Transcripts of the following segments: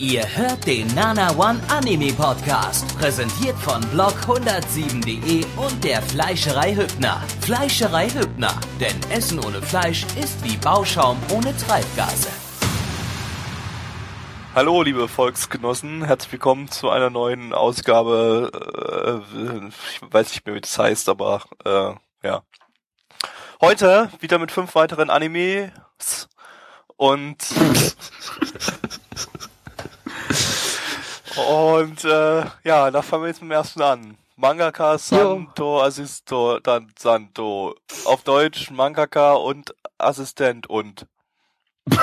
Ihr hört den Nana One Anime Podcast, präsentiert von blog107.de und der Fleischerei Hübner. Fleischerei Hübner, denn Essen ohne Fleisch ist wie Bauschaum ohne Treibgase. Hallo, liebe Volksgenossen, herzlich willkommen zu einer neuen Ausgabe. Äh, ich weiß nicht mehr, wie das heißt, aber äh, ja. Heute wieder mit fünf weiteren Animes und und äh, ja, da fangen wir jetzt mit dem ersten an. Mangaka Santo Assisto dann Santo. Auf Deutsch Mangaka und Assistent und.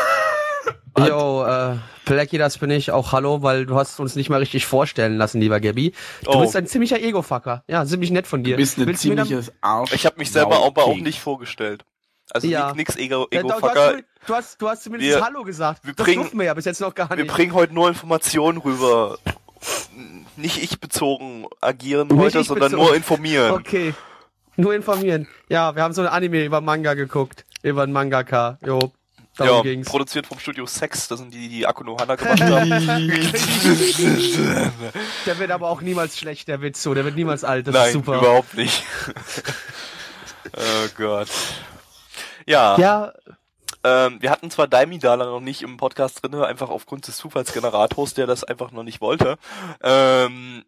Jo, äh, Blackie, das bin ich. Auch hallo, weil du hast uns nicht mal richtig vorstellen lassen, lieber Gabby. Du Oh. bist ein ziemlicher Ego-Fucker. Ja, ziemlich nett von dir. Du bist ein ziemliches Arsch. Ich habe mich selber aber auch nicht vorgestellt. Also Ja. nix Ego, Ja, du, du, hast, du, hast, zumindest Wir- Hallo gesagt. wir das bringen- durften wir ja bis jetzt noch gar Wir nicht. bringen heute nur Informationen rüber. Nicht ich bezogen agieren Nicht heute, sondern bezogen. nur informieren. Okay. Nur informieren. Ja, wir haben so ein Anime über Manga geguckt. Über einen Mangaka. Jo, darum ja, ging's. produziert vom Studio Sex, das sind die, die Akuno Hana gemacht haben. Der wird aber auch niemals schlecht, der Witz so. Der wird niemals alt. Das Nein, ist super. überhaupt nicht. oh Gott. Ja, Ja, ähm, wir hatten zwar Daimidala noch nicht im Podcast drinne, einfach aufgrund des Zufallsgenerators, der das einfach noch nicht wollte. Ähm,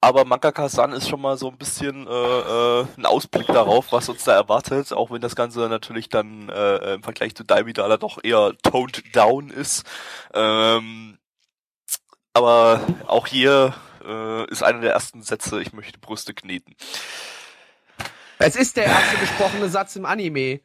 aber Mangaka-san ist schon mal so ein bisschen äh, äh, ein Ausblick darauf, was uns da erwartet, auch wenn das Ganze natürlich dann äh, im Vergleich zu Daimidala doch eher toned down ist. Ähm, aber auch hier äh, ist einer der ersten Sätze, ich möchte Brüste kneten. es ist der erste gesprochene Satz im Anime.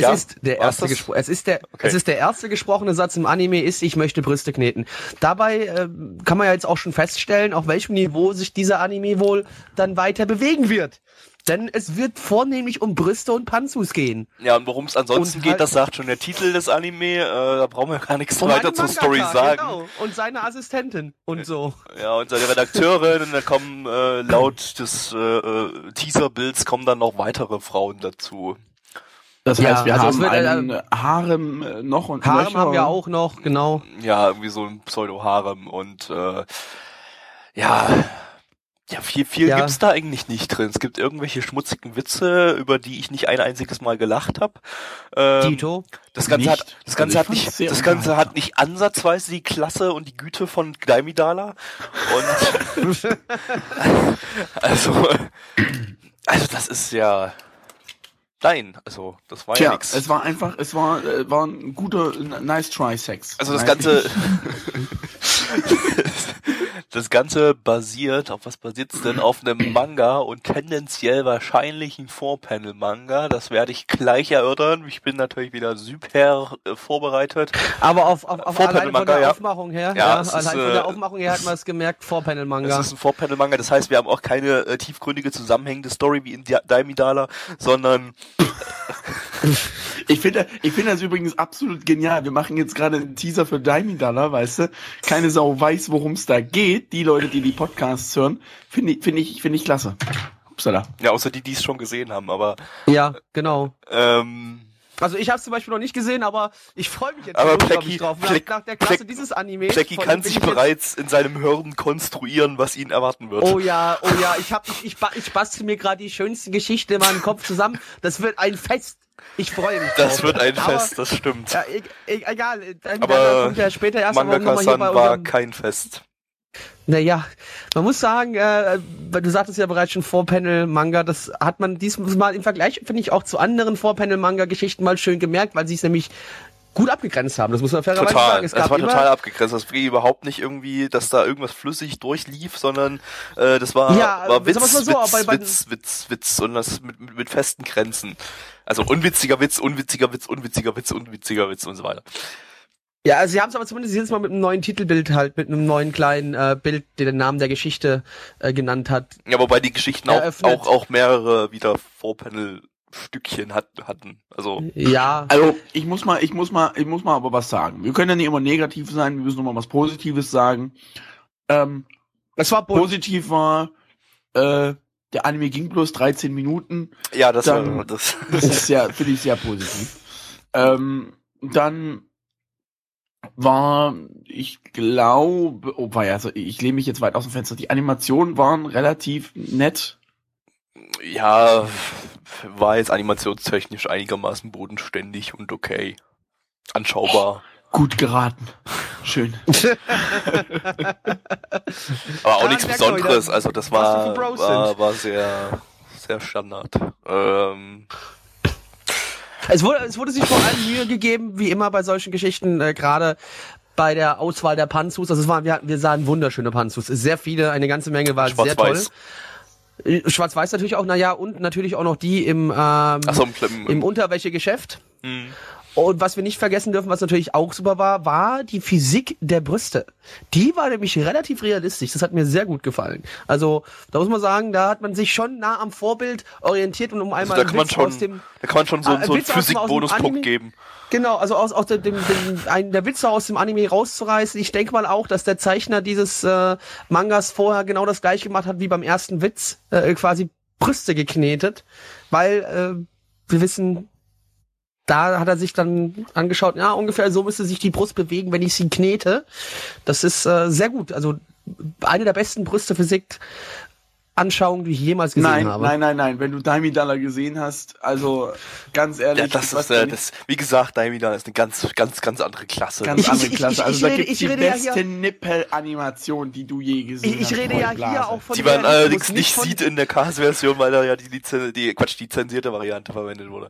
Es Ja? ist der War's erste es ist der Okay. es ist der erste gesprochene Satz im Anime ist ich möchte Brüste kneten. Dabei äh, kann man ja jetzt auch schon feststellen, auf welchem Niveau sich dieser Anime wohl dann weiter bewegen wird. Denn es wird vornehmlich um Brüste und Panzus gehen. Ja, und worum es ansonsten Und geht, halt- das sagt schon der Titel des Anime, äh, da brauchen wir gar nichts weiter zur Story sagen. Genau. Und seine Assistentin und so. Ja, und seine Redakteurin, und da kommen äh, laut des äh, äh, Teaserbilds kommen dann noch weitere Frauen dazu. Das Ja, heißt, wir also haben wird, äh, einen Harem äh, noch und Harem Löcher. haben wir auch noch, genau. Ja, irgendwie so ein Pseudo-Harem und äh, ja, ja, viel, viel Ja. gibt's da eigentlich nicht drin. Es gibt irgendwelche schmutzigen Witze, über die ich nicht ein einziges Mal gelacht habe. Ähm, Dito. Das Ganze Nicht? hat, das Ganze Also hat nicht, das Ganze unterhaltsam. hat nicht ansatzweise die Klasse und die Güte von Daimidala. Und also, also das ist ja, nein, also das war ja Tja, nix. es war einfach, es war, äh, war ein guter, nice try Sex. Also das Nice. Ganze, das Ganze basiert, auf was basiert's denn? Auf einem Manga und tendenziell wahrscheinlich ein Vorpanel-Manga. Das werde ich gleich erörtern. Ich bin natürlich wieder super äh, vorbereitet. Aber auf, auf, auf alleine von der ja. Aufmachung her, Ja, ja, es ist, allein von äh, der Aufmachung her hat man es gemerkt, Es Vorpanel-Manga. ist ein Vorpanel-Manga, das heißt, wir haben auch keine äh, tiefgründige, zusammenhängende Story wie in Di- Daimidala, sondern Ich finde, ich finde das übrigens absolut genial. Wir machen jetzt gerade einen Teaser für Daimidala, weißt du? Keine Sau weiß, worum es da geht. Die Leute, die die Podcasts hören, finde ich, finde ich, finde ich klasse. Upsala. ja, außer die, die es schon gesehen haben, aber Ja, genau. ähm, Also ich habe es zum Beispiel noch nicht gesehen, aber ich freue mich jetzt Aber Blackie- drauf. Nach, Black- nach der Klasse Black- dieses Anime. Jackie von kann sich bereits in seinem Hirn konstruieren, was ihn erwarten wird. Oh ja, oh ja, ich hab, ich, ich, ich bastel mir gerade die schönste Geschichte in meinem Kopf zusammen. Das wird ein Fest. Ich freue mich. das drauf. wird ein Aber- Fest, das stimmt. Ja, e e egal. Dann Aber kommt ja später erst Mangaka-san war unserem kein Fest. Naja, man muss sagen, äh, du sagtest ja bereits schon Vorpanel-Manga, das hat man diesmal im Vergleich, finde ich, auch zu anderen Vorpanel-Manga-Geschichten mal schön gemerkt, weil sie es nämlich gut abgegrenzt haben. Das muss man fairerweise Total. sagen. Es Es war total abgegrenzt. Das ging überhaupt nicht irgendwie, dass da irgendwas flüssig durchlief, sondern äh, das war, Ja, war Witz, so, Witz, bei- bei- Witz, Witz, Witz und das mit, mit, mit festen Grenzen. Also unwitziger Witz, unwitziger Witz, unwitziger Witz, unwitziger Witz und so weiter. Ja, also sie haben es aber zumindest jetzt mal mit einem neuen Titelbild halt, mit einem neuen kleinen äh, Bild, der den Namen der Geschichte äh, genannt hat. Ja, wobei die Geschichten auch, auch, auch mehrere wieder Vorpanel-Stückchen hat, hatten. Also, Ja, Also, ich muss mal, ich muss mal, ich muss mal aber was sagen. Wir können ja nicht immer negativ sein, wir müssen noch mal was Positives sagen. Ähm, es war positiv war, äh, der Anime ging bloß 13 Minuten. ja, das Dann- war das. Das ist sehr, finde ich sehr positiv. Ähm, dann war, ich glaube, oh, war ja, also ich lehne mich jetzt weit aus dem Fenster. Die Animationen waren relativ nett. Ja, war jetzt animationstechnisch einigermaßen bodenständig und okay. Anschaubar. Gut geraten. Schön. Aber auch nichts Besonderes. Also das war, war, war sehr, sehr Standard. Ähm, Es wurde, es wurde sich vor allem Mühe gegeben, wie immer bei solchen Geschichten, äh, gerade bei der Auswahl der Panzus. Also es waren, wir, hatten- wir sahen wunderschöne Panzus. Sehr viele, eine ganze Menge war sehr toll. Schwarz-Weiß. Äh, Schwarz-Weiß natürlich auch, naja, und natürlich auch noch die im, ähm, Achso, im, im, Unterwäschegeschäft. hm. Und was wir nicht vergessen dürfen, was natürlich auch super war, war die Physik der Brüste. Die war nämlich relativ realistisch. Das hat mir sehr gut gefallen. Also, da muss man sagen, da hat man sich schon nah am Vorbild orientiert und um also einmal da einen kann man schon, aus dem, da kann man schon so, Ah, so einen Physik-Bonuspunkt geben. Genau, also aus, aus dem, dem, dem einen der Witze aus dem Anime rauszureißen. Ich denke mal auch, dass der Zeichner dieses äh, Mangas vorher genau das gleiche gemacht hat wie beim ersten Witz, äh, quasi Brüste geknetet, weil äh, wir wissen, da hat er sich dann angeschaut, ja, ungefähr so müsste sich die Brust bewegen, wenn ich sie knete. Das ist äh, sehr gut. Also eine der besten Brüstephysik Anschauungen, die ich jemals gesehen Nein, habe. nein, nein, nein. Wenn du Daimi Dollar gesehen hast, also ganz ehrlich, Ja, das ist, äh, das, wie gesagt, Daimida ist eine ganz, ganz, ganz andere Klasse. ganz Ich- andere ich- Klasse. ich- Also ich da rede- gibt's ich die ja beste hier- Nippel-Animation, die du je gesehen ich, ich hast. rede ja Vollblase. hier auch von die man allerdings nicht sieht in der Cast-Version, weil da ja die, Lizen die, Quatsch, die zensierte Variante verwendet wurde.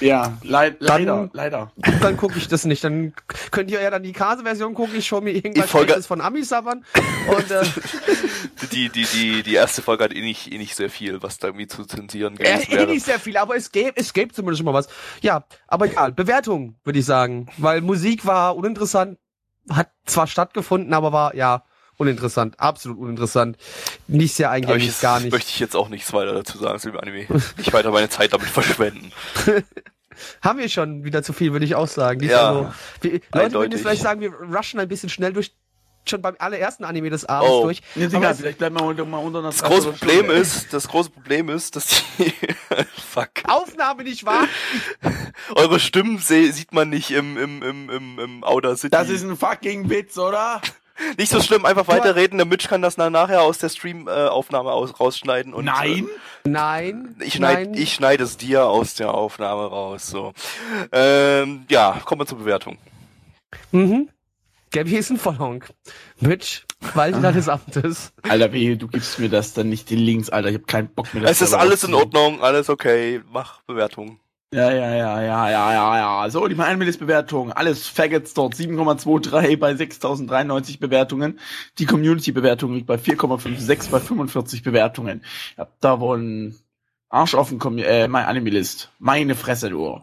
Ja, leid, leider, Dann- leider. dann gucke ich das nicht. Dann könnt ihr ja dann die Kase-Version gucken. Ich schaue mir irgendwas Folge- von Amis sabbern. Und äh, Die, die, die, die erste Folge hat eh nicht, eh nicht sehr viel, was da irgendwie zu zensieren äh, gewesen eh wäre. nicht sehr viel, aber es gäbe, es gäbe zumindest schon mal was. Ja, aber egal. Bewertung, würde ich sagen. Weil Musik war uninteressant, hat zwar stattgefunden, aber war, ja, uninteressant. Absolut uninteressant. Nicht sehr eingängig, ich, gar nicht. möchte ich jetzt auch nichts weiter dazu sagen zu dem Anime. Nicht weiter meine Zeit damit verschwenden. Haben wir schon wieder zu viel, würde ich auch sagen. Ja, also, wir, Leute würden jetzt vielleicht sagen, wir rushen ein bisschen schnell durch, schon beim allerersten Anime des Abends Oh. durch. Nee, Aber egal, es- vielleicht bleiben wir unter, mal unter einer Das große Problem ist, das große Problem ist, dass die, fuck, Aufnahme nicht wahr? eure Stimmen sieht man nicht im, im, im, im, im Outer City. Das ist ein fucking Witz, oder? Nicht so schlimm, einfach weiterreden, der Mitch kann das dann nachher aus der Stream-Aufnahme aus, rausschneiden und, Nein. Nein. Äh, ich schneide nein. ich schneide es dir aus der Aufnahme raus, so. Ähm, ja, kommen wir zur Bewertung. Mhm. Gabby ist ein Vollhonk. Mitch, weil Ah. deines Amtes. Alter, wehe, du gibst mir das dann nicht die Links, Alter. Ich hab keinen Bock mehr. das Es ist alles in. Ordnung, alles okay, mach Bewertung. Ja, ja, ja, ja, ja, ja, ja. So, die Bewertung. Alles Faggots dort. 7,23 bei 6093 Bewertungen. Die Community-Bewertung liegt bei 4,56 bei 45 Bewertungen. Ich hab da wohl einen Arsch Commu äh, mein Anime-List. Meine Fresse, du.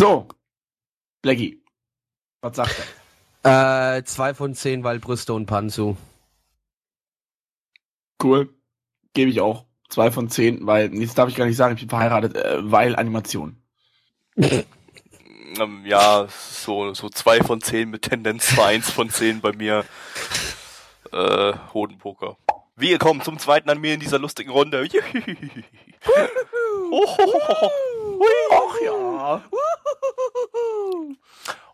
So. Blackie. Was sagt er? Äh, zwei von zehn, weil Brüste und Panzu. Cool. Gebe ich auch. Zwei von zehn, weil, das darf ich gar nicht sagen, ich bin verheiratet, äh, weil Animation. Ähm, ja, so, so zwei von zehn mit Tendenz für eins von zehn bei mir. Äh, Hodenpoker. Wir kommen zum zweiten Anime in dieser lustigen Runde. Ach ja.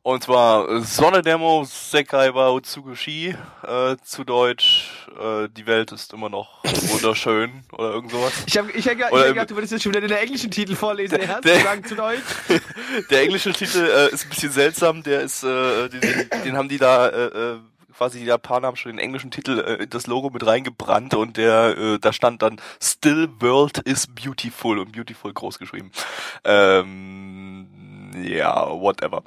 Und zwar äh, Sonne Demo Sekai wa Utsugushi, äh, zu Deutsch, äh, die Welt ist immer noch wunderschön oder irgend sowas. Ich habe ich hab, ich hab gedacht, du würdest jetzt schon wieder den englischen Titel vorlesen. Der- der- sagen zu Deutsch? Der englische Titel äh, ist ein bisschen seltsam, der ist, äh, den, den, den haben die da, äh, äh, quasi die Japaner haben schon den englischen Titel äh, das Logo mit reingebrannt und der, äh, da stand dann Still World is Beautiful und Beautiful groß geschrieben. Ähm, ja, whatever.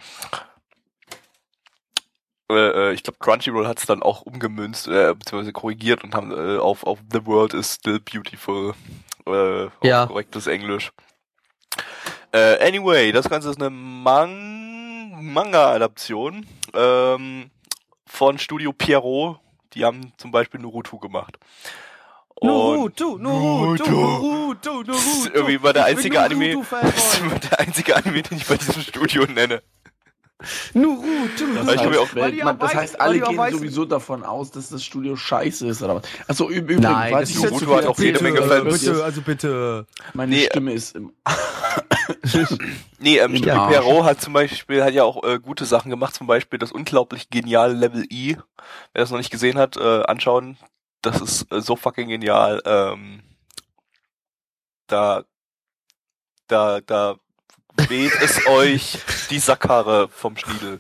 Äh, äh, ich glaube, Crunchyroll hat es dann auch umgemünzt, äh, beziehungsweise korrigiert und haben äh, auf, auf The World is Still Beautiful äh, Ja. korrektes Englisch. Äh, anyway, das Ganze ist eine Man Manga-Adaption ähm, von Studio Pierrot. Die haben zum Beispiel Naruto gemacht. Naruto, Naruto, Naruto. Naruto, Das ist irgendwie mal der einzige Anime, das ist immer der einzige Anime, den ich bei diesem Studio nenne. Nuru, Nuru. Das, heißt, auch- weil man, das weiß- heißt, alle gehen weiß- sowieso davon aus, dass das Studio scheiße ist, oder was? Achso, im Übrigen, Nein, weiß das ich ist so hat auch jede Menge aber Fans. bitte, also bitte. Meine Nee, Stimme ist im Nee, ähm, ja. Perrault hat zum Beispiel, hat ja auch äh, gute Sachen gemacht, zum Beispiel das unglaublich geniale Level E. Wer das noch nicht gesehen hat, äh, anschauen. Das ist äh, so fucking genial. Ähm, da, da, da weht es euch die Sackhaare vom Schniedel.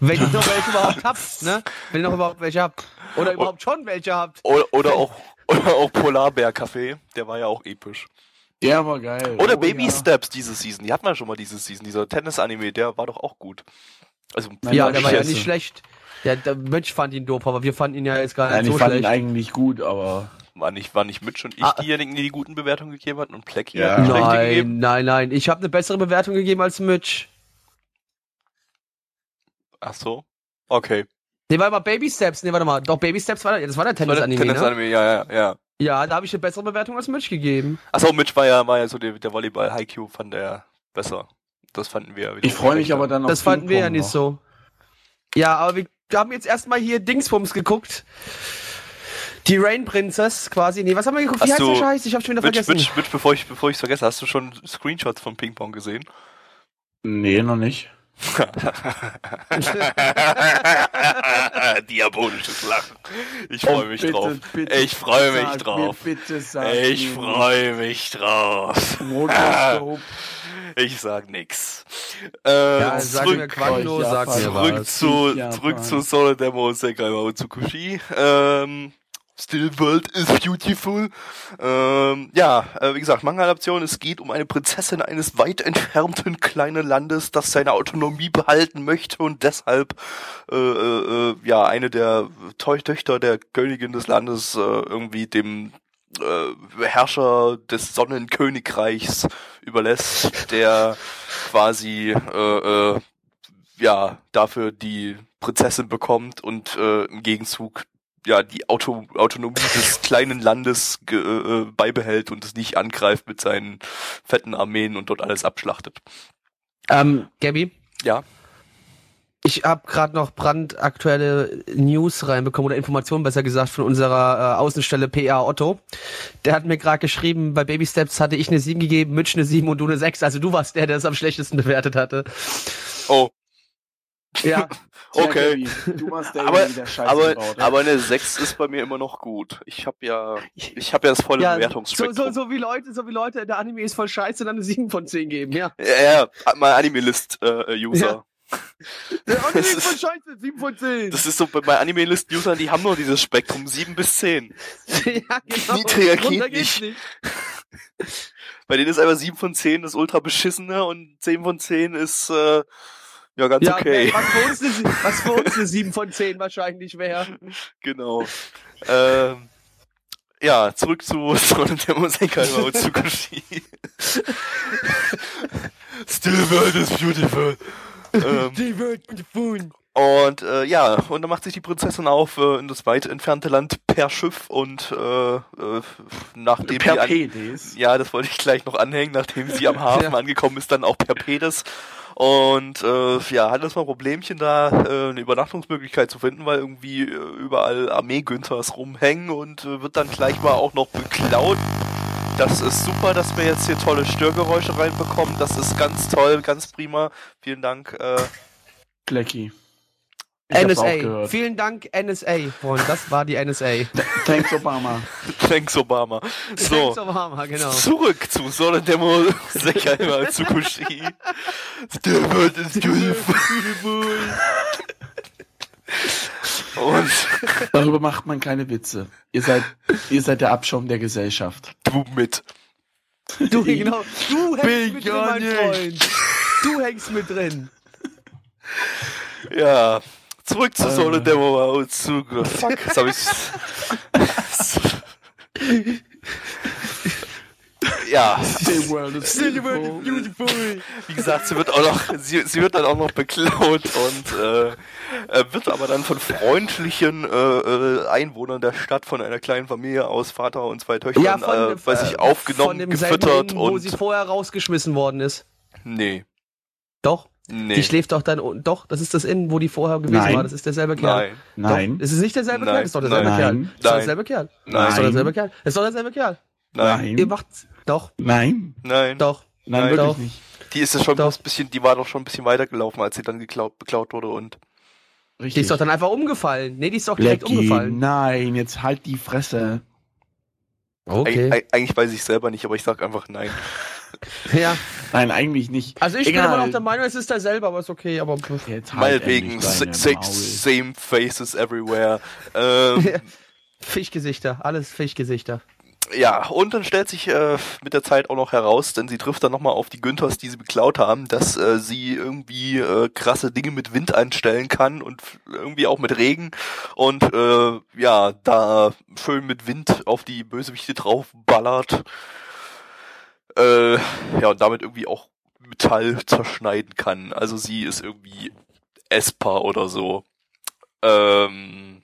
Wenn ihr noch welche überhaupt habt, ne? Wenn ihr noch überhaupt welche habt. Oder überhaupt schon welche habt. Oder, oder auch, oder auch Polarbär-Kaffee, der war ja auch episch. Der war geil. Oder Oh, Baby ja. Steps diese Season, die hatten wir schon mal diese Season, dieser Tennis-Anime, der war doch auch gut. Also, Nein, ja, war der war ja nicht schlecht. Der, der Mensch fand ihn doof, aber wir fanden ihn ja jetzt gar Nein, nicht ich so fand ihn schlecht. eigentlich gut, aber war nicht, war nicht Mitch und ich Ah. diejenigen, die die guten Bewertungen gegeben hatten und Plecky Ja. hat die schlechte gegeben? Nein, nein, nein. Ich habe eine bessere Bewertung gegeben als Mitch. Ach so. Okay. Nee, warte mal, Baby Steps. Nee, warte mal. Doch, Baby Steps war, das war der Das war der Tennis-Anime, ne? Tennis-Anime, ja, ja, ja. Ja, da habe ich eine bessere Bewertung als Mitch gegeben. Achso, Mitch war ja, war ja so der, der Volleyball Haiku fand er besser. Das fanden wir ja wieder. ich freue mich aber dann auf Das fanden wir ja nicht noch. so. Ja, aber wir haben jetzt erstmal hier Dingsbums geguckt. Die Rain Princess quasi. Nee, was haben wir geguckt? Wie Hast heißt du- der Scheiß? Ich hab schon wieder Mitch, vergessen. Mitch, Mitch, bevor ich, bevor ich's vergesse, hast du schon Screenshots von Ping Pong gesehen? Nee, noch nicht. Diabolisches Lachen. Ich freue Oh, mich bitte, drauf. bitte ich freue mich drauf. Mir, bitte sag Ich freue mich drauf. Ich sag nix. Äh, ja, sag zurück, mir Japan. zurück zu, zurück zu Solo Demo Sekai wa Utsukushi. Ähm, Still World is Beautiful. Ähm, ja, äh, wie gesagt, Manga-Adaption. Es geht um eine Prinzessin eines weit entfernten kleinen Landes, das seine Autonomie behalten möchte und deshalb äh, äh, äh, ja eine der Tö Töchter der Königin des Landes äh, irgendwie dem äh, Herrscher des Sonnenkönigreichs überlässt, der quasi äh, äh, ja dafür die Prinzessin bekommt und äh, im Gegenzug ja die Auto Autonomie des kleinen Landes ge äh, beibehält und es nicht angreift mit seinen fetten Armeen und dort alles abschlachtet. Ähm, Gabby? Ja. Ich habe gerade noch brandaktuelle News reinbekommen oder Informationen besser gesagt von unserer äh, Außenstelle PA Otto. Der hat mir gerade geschrieben, bei Baby Steps hatte ich eine 7 gegeben, Mitch eine 7 und du eine 6. Also du warst der, der es am schlechtesten bewertet hatte. Oh, Ja, okay. Du der, Aber- der Scheiße aber gebaut aber eine 6 ist bei mir immer noch gut. Ich habe ja ich habe ja das volle ja so, Bewertungsspektrum. so, so wie Leute, so wie Leute, der Anime ist voll scheiße, dann eine 7 von 10 geben, ja. Ja, ja, mein Anime-List-User. Der Anime Das ist voll scheiße, 7 von 10. Das ist so, bei meinen Anime-List-Usern, die haben nur dieses Spektrum 7 bis 10. ja, genau. Niedriger geht nicht. geht's Bei denen ist einfach 7 von 10 das ultra beschissene und 10 von 10 ist, äh, ja, ganz Ja, okay. was, für uns eine, was für uns eine 7 von 10 wahrscheinlich wäre. Genau. ähm, ja, zurück zu Sonne der Musiker über Utsukushi. Still world is beautiful. ähm, Die wird beautiful. und äh, ja, und dann macht sich die Prinzessin auf äh, in das weit entfernte Land per Schiff und äh, äh, nachdem per die an, Pedis. Ja, das wollte ich gleich noch anhängen, nachdem sie am Hafen Ja. angekommen ist, dann auch per Pedes. Und äh, ja, hat das mal ein Problemchen da, äh, eine Übernachtungsmöglichkeit zu finden, weil irgendwie äh, überall Armee-Günthers rumhängen und äh, wird dann gleich mal auch noch beklaut. Das ist super, dass wir jetzt hier tolle Störgeräusche reinbekommen. Das ist ganz toll, ganz prima. Vielen Dank. Äh, Glecki. Ich NSA. Vielen Dank, NSA. Freund, das war die NSA. Thanks, Obama. thanks, Obama. So. Thanks, Obama, genau. Zurück zu Sonendemo Sekaiwa Tsukushi. The world is beautiful. Und Darüber macht man keine Witze. Ihr seid, ihr seid der Abschaum der Gesellschaft. du mit. Du, genau. Du hängst mit drin, mein. Freund. Du hängst mit drin. Ja. Zurück zu Äh. Sonendemo und zu. Fuck, jetzt hab ich's. ja, The world is beautiful. beautiful. wie gesagt, sie wird auch noch, sie, sie wird dann auch noch beklaut und äh, äh, wird aber dann von freundlichen äh, äh, Einwohnern der Stadt von einer kleinen Familie aus Vater und zwei Töchtern, Ja, von, äh, bei sich äh, aufgenommen, von gefüttert Ring, wo und sie vorher rausgeschmissen worden ist. nee, Doch? Nee. Die schläft doch dann, doch, das ist das Inn, wo die vorher gewesen Nein. war, das ist derselbe Kerl. Nein. Nein. Doch, es ist nicht derselbe Nein. Kerl, das ist doch derselbe Nein. Kerl. Nein. Das ist doch derselbe Kerl. Nein. Das ist doch Nein. derselbe Kerl. Das ist doch derselbe Kerl. Nein. Ihr macht's. Doch, Nein. Nein. doch. Nein, Nein. wirklich Doch. nicht. Die ist ja schon Doch. ein bisschen, die war doch schon ein bisschen weitergelaufen, als sie dann geklaut, beklaut wurde und Die Richtig. ist doch dann einfach umgefallen. Nee, die ist doch direkt Blackie, umgefallen. nein, jetzt halt die Fresse. Okay. Eig eigentlich weiß ich selber nicht, aber ich sag einfach nein. Ja. Nein, eigentlich nicht. Also ich Egal. bin immer noch der Meinung, es ist derselbe, aber ist okay, aber. Jetzt halt Meinetwegen, Maul. same faces everywhere. Ähm, Fischgesichter, alles Fischgesichter. ja, und dann stellt sich äh, mit der Zeit auch noch heraus, denn sie trifft dann nochmal auf die Günthers, die sie beklaut haben, dass äh, sie irgendwie äh, krasse Dinge mit Wind einstellen kann und irgendwie auch mit Regen und äh, ja, da schön mit Wind auf die Bösewichte draufballert. Äh, ja, und damit irgendwie auch Metall zerschneiden kann. Also sie ist irgendwie essbar oder so. Ähm,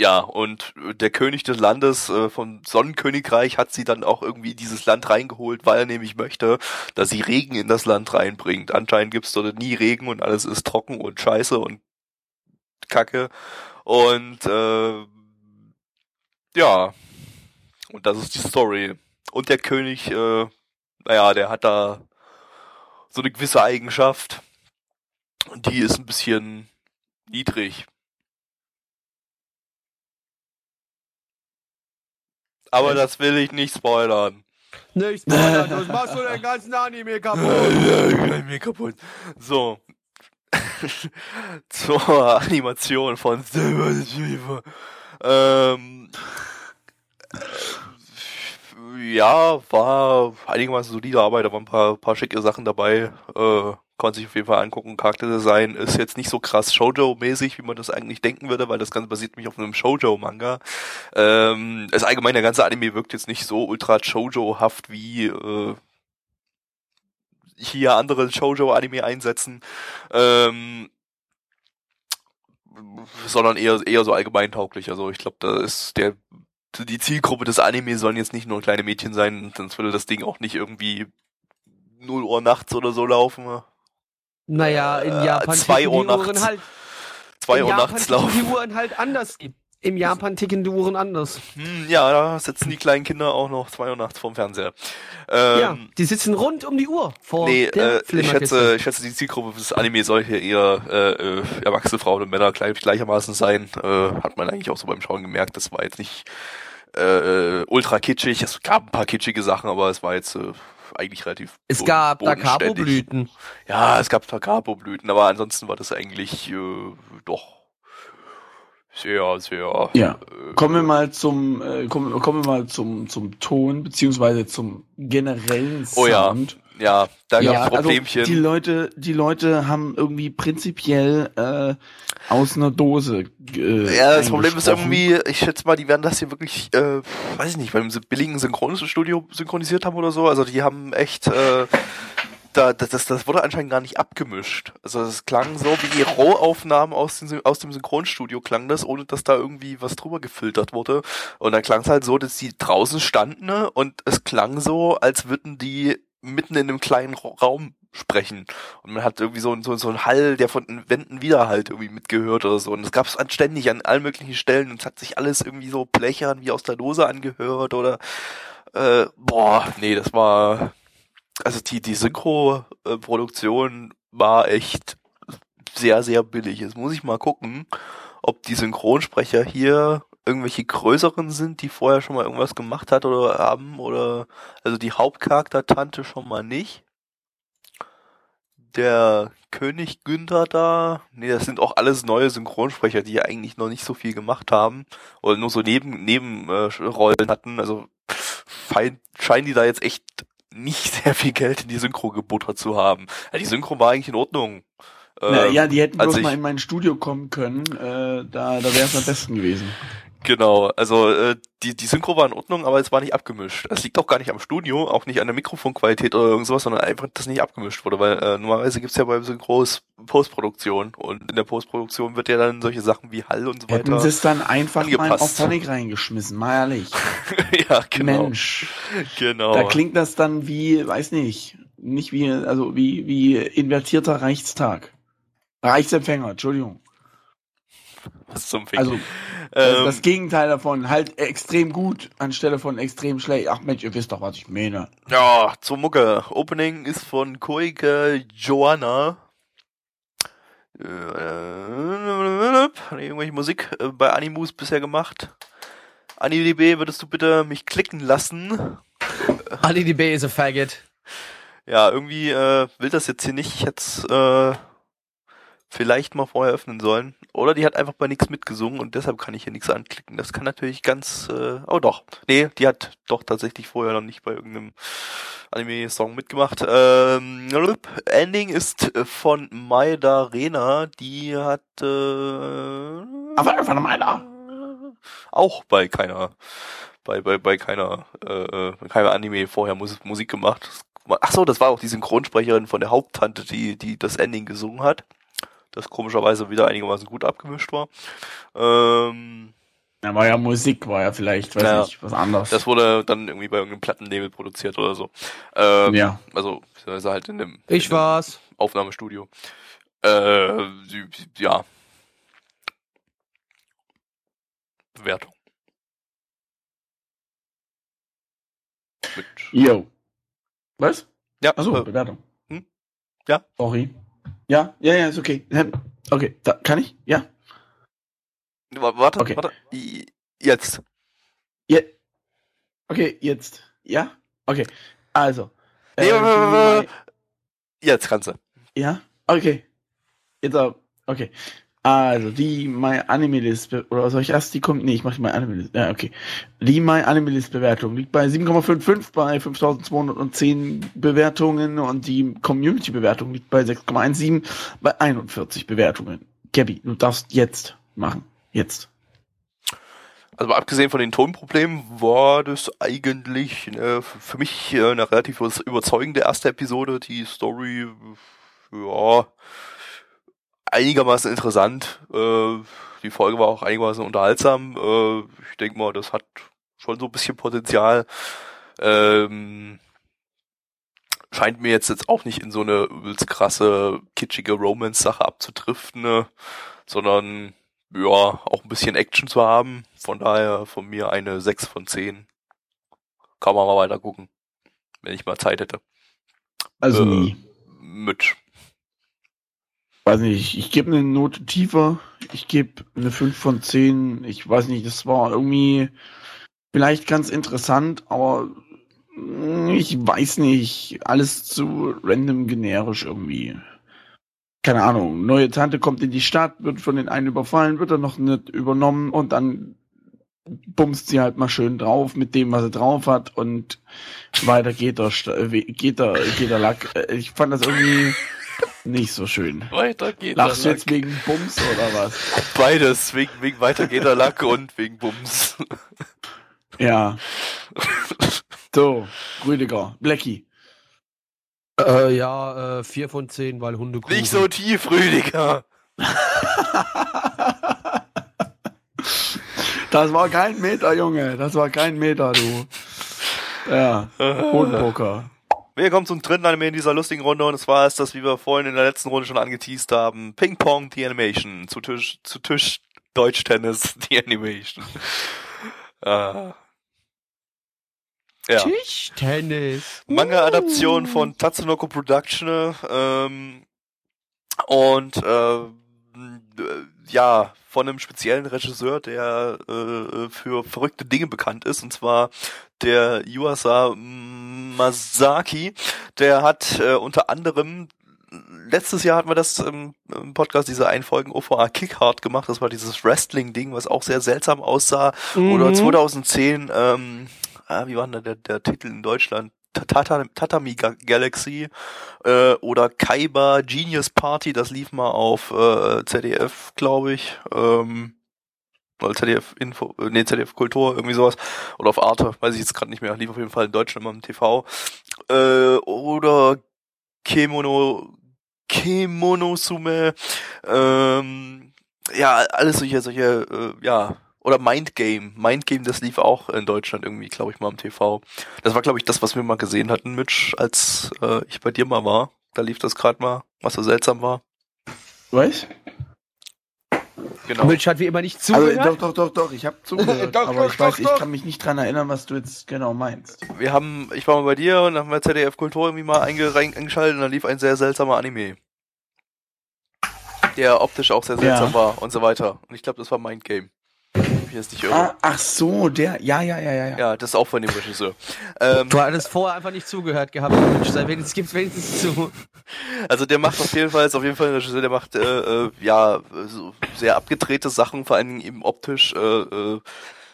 ja, und der König des Landes äh, vom Sonnenkönigreich hat sie dann auch irgendwie in dieses Land reingeholt, weil er nämlich möchte, dass sie Regen in das Land reinbringt. Anscheinend gibt's dort nie Regen und alles ist trocken und scheiße und Kacke. Und äh, ja, und das ist die Story. Und der König, äh, naja, der hat da so eine gewisse Eigenschaft. Und die ist ein bisschen niedrig. Aber das will ich nicht spoilern. Nichts, Mann, das machst du den ganzen Anime kaputt. Kaputt. So. Zur Animation von Silver Retriever. Ähm, äh, ja, war einigermaßen solide Arbeit, da waren ein paar, paar schicke Sachen dabei. Äh, konnte sich auf jeden Fall angucken. Charakterdesign ist jetzt nicht so krass Shoujo-mäßig, wie man das eigentlich denken würde, weil das Ganze basiert nämlich auf einem Shoujo-Manga. Ähm, das allgemein, der ganze Anime wirkt jetzt nicht so ultra Shoujo-haft wie äh, hier andere Shoujo-Anime einsetzen, ähm, sondern eher eher so allgemeintauglich. Also ich glaube, da ist der die Zielgruppe des Anime sollen jetzt nicht nur kleine Mädchen sein, sonst würde das Ding auch nicht irgendwie 0 Uhr nachts oder so laufen. Naja, in Äh, Japan zwei ticken Uhr die Uhren nachts. halt, Zwei in Uhr Japan nachts ticken die laufen. Uhren halt anders. Im Japan ticken die Uhren anders. Hm, ja, da sitzen die kleinen Kinder auch noch zwei Uhr nachts vorm Fernseher. Ähm, ja, die sitzen rund um die Uhr vor Nee, äh, ich schätze, ich schätze, die Zielgruppe des Anime soll hier eher äh, äh, erwachsene Frauen und Männer gleich, gleichermaßen sein. Äh, hat man eigentlich auch so beim Schauen gemerkt. Das war jetzt nicht äh, ultra kitschig. Es gab ein paar kitschige Sachen, aber es war jetzt äh, eigentlich relativ Es gab. Capo-Blüten. Ja, es gab Capo-Blüten, aber ansonsten war das eigentlich äh, doch sehr, sehr. Ja. Äh, Kommen wir mal zum, äh, kommen, kommen wir mal zum, zum Ton, beziehungsweise zum generellen Sound. Oh ja, ja, da Ja, gab's also Problemchen. die Leute, die Leute haben irgendwie prinzipiell äh, aus einer Dose. Äh, Ja, das Problem ist irgendwie, ich schätze mal, die werden das hier wirklich, äh, weiß ich nicht, beim billigen Synchronstudio synchronisiert haben oder so. Also die haben echt, äh, da, das, das, wurde anscheinend gar nicht abgemischt. Also es klang so wie die Rohaufnahmen aus, dem Syn- aus dem Synchronstudio klang das, ohne dass da irgendwie was drüber gefiltert wurde. Und dann klang es halt so, dass die draußen standen ne? und es klang so, als würden die mitten in einem kleinen Ra- Raum sprechen. Und man hat irgendwie so, so, so einen Hall, der von den Wänden wieder halt irgendwie mitgehört oder so. Und das gab es ständig an allen möglichen Stellen und es hat sich alles irgendwie so blechern wie aus der Dose angehört oder äh, boah, nee, das war also die, die Synchro-Produktion war echt sehr, sehr billig. Jetzt muss ich mal gucken, ob die Synchronsprecher hier irgendwelche größeren sind, die vorher schon mal irgendwas gemacht hat oder haben oder also die Hauptcharakter-Tante schon mal nicht. Der König Günther da, nee, das sind auch alles neue Synchronsprecher, die ja eigentlich noch nicht so viel gemacht haben oder nur so neben Nebenrollen hatten. Also fein, scheinen die da jetzt echt nicht sehr viel Geld in die Synchro gebuttert zu haben. Ja, die Synchro war eigentlich in Ordnung. Ähm, ja, die hätten als bloß ich- mal in mein Studio kommen können. Äh, da da wäre es am besten gewesen. Genau, also äh, die, die Synchro war in Ordnung, aber es war nicht abgemischt. Es liegt auch gar nicht am Studio, auch nicht an der Mikrofonqualität oder irgend sowas, sondern einfach, dass nicht abgemischt wurde, weil äh, normalerweise gibt's ja beim Synchros Postproduktion und in der Postproduktion wird ja dann solche Sachen wie Hall und so Hätten weiter. sie es dann einfach mal angepasst. auf Phonic reingeschmissen, mal ehrlich. ja, genau. Mensch, Genau. da klingt das dann wie, weiß nicht, Nicht wie, also wie, wie invertierter Reichstag. Reichsempfänger, Entschuldigung. Was zum Fick. Also ähm, das Gegenteil davon, halt extrem gut anstelle von extrem schlecht. Ach Mensch, ihr wisst doch, was ich meine. ja, zur Mucke. Opening ist von Koike Joanna. Äh, irgendwelche Musik äh, bei Animus bisher gemacht. AniDB, würdest du bitte mich klicken lassen? AliDB is a faggot. Ja, irgendwie äh, will das jetzt hier nicht. Ich hätte äh, vielleicht mal vorher öffnen sollen. Oder die hat einfach bei nichts mitgesungen und deshalb kann ich hier nichts anklicken. Das kann natürlich ganz. Äh, oh doch. Nee, die hat doch tatsächlich vorher noch nicht bei irgendeinem Anime-Song mitgemacht. Ähm, Ending ist von Maida Rena. Die hat äh, Aber von meiner. auch bei keiner bei bei bei keiner äh, äh, keiner Anime vorher Mus Musik gemacht. Ach so, das war auch die Synchronsprecherin von der Haupttante, die die das Ending gesungen hat. Das komischerweise wieder einigermaßen gut abgemischt war. Ähm, Ja, war ja Musik, war ja vielleicht, weiß Ja. nicht, was anderes. das wurde dann irgendwie bei irgendeinem Plattenlabel produziert oder so. Ähm, ja. Also beziehungsweise halt in dem Ich in dem war's. Aufnahmestudio. Äh, ja. Bewertung. Mit Yo. Was? Ja, Achso, äh, Bewertung. hm? Ja. Sorry. Ja, ja, ja, ist okay. Ähm, Okay, da, kann ich? Ja. wa- warte, Okay. warte. Jetzt. Ja. Okay, jetzt. Ja? Okay. Also. Nee, äh, Jetzt kannst du. Ja? Okay. Jetzt aber. Okay. Also, die My Anime List, oder soll ich erst die kommt? Nee, ich mache die My Anime List. Ja, okay. Die My Anime List Bewertung liegt bei 7,55 bei 5210 Bewertungen und die Community Bewertung liegt bei 6,17 bei 41 Bewertungen. Gabby, du darfst jetzt machen. Jetzt. Also abgesehen von den Tonproblemen war das eigentlich äh, für mich äh, eine relativ überzeugende erste Episode. Die Story, ja, einigermaßen interessant. Äh, die Folge war auch einigermaßen unterhaltsam. Äh, ich denke mal, das hat schon so ein bisschen Potenzial. Ähm, scheint mir jetzt jetzt auch nicht in so eine übelst krasse, kitschige Romance-Sache abzudriften, ne? sondern ja, auch ein bisschen Action zu haben. Von daher von mir eine 6 von 10. Kann man mal weiter gucken, wenn ich mal Zeit hätte. Also Äh, nie. Mit. Weiß nicht, ich, gebe eine Note tiefer. Ich gebe eine 5 von 10. Ich weiß nicht, das war irgendwie vielleicht ganz interessant, aber mm, ich weiß nicht, alles zu random generisch irgendwie. Keine Ahnung, neue Tante kommt in die Stadt, wird von den einen überfallen, wird dann noch nicht übernommen und dann bumst sie halt mal schön drauf mit dem, was sie drauf hat und weiter geht der, äh, geht der, geht der Lack. Äh, Ich fand das irgendwie nicht so schön. Weiter geht Lachst du der jetzt wegen Bums oder was? Lack. Beides, wegen, wegen weiter geht der Lack und wegen Bums. Ja. So, Rüdiger, Blackie. Äh, ja, äh, 4 von 10, weil Hunde Nicht so tief, Rüdiger. Das war kein Meter, Junge. Das war kein Meter, du. Ja, Hodenpoker. Wir kommen zum dritten Anime in dieser lustigen Runde und zwar ist das, wie wir vorhin in der letzten Runde schon angeteased haben, Ping Pong, die Animation. Zu Tisch, zu Tisch Deutsch-Tennis, die Animation. äh, ja. Tischtennis. Manga-Adaption von Tatsunoko Production ähm, und äh, ja, von einem speziellen Regisseur, der äh, für verrückte Dinge bekannt ist, und zwar der Yuasa Masaki. Der hat äh, unter anderem letztes Jahr hatten wir das im, Podcast, diese Einfolgen OVA Kickhard gemacht. Das war dieses Wrestling-Ding, was auch sehr seltsam aussah. Oder Mhm. 2010, ähm, ah, wie war denn der, der Titel in Deutschland? Tata, Tatami Ga- Galaxy äh, oder Kaiba Genius Party, das lief mal auf äh, ZDF, glaube ich. Ähm, oder ZDF Info, äh, nee, ZDF Kultur, irgendwie sowas. Oder auf Arte, weiß ich jetzt gerade nicht mehr. Lief auf jeden Fall in Deutschland immer im TV. Äh, oder Kemono, Kemonosume, ähm, ja, alles solche, solche, äh, ja, oder Mind Game. Mind Game, das lief auch in Deutschland irgendwie, glaube ich, mal am TV. Das war, glaube ich, das, was wir mal gesehen hatten, Mitch, als äh, ich bei dir mal war. Da lief das gerade mal, was so seltsam war. Was? Genau. Mitch hat wie immer nicht Also, zugehört. doch, doch, doch, doch, ich habe zugehört, Doch, aber doch, ich weiß, doch, ich doch. kann mich nicht dran erinnern, was du jetzt genau meinst. Wir haben, ich war mal bei dir und dann haben wir ZDF Kultur irgendwie mal eingeschaltet und dann lief ein sehr seltsamer Anime. Der optisch auch sehr seltsam Ja. war und so weiter. Und ich glaube, das war Mind Game. Wenn Ich jetzt nicht irre. Ah, ach so, der, ja, ja, ja, ja, ja. Ja, das ist auch von dem Regisseur. Ähm, Du hattest vorher einfach nicht zugehört gehabt, Mitch. Sei wenigstens, gib's wenigstens zu. also der macht auf jeden Fall, ist auf jeden Fall ein Regisseur, der macht äh, äh, ja so sehr abgedrehte Sachen, vor allen Dingen eben optisch. Äh, äh,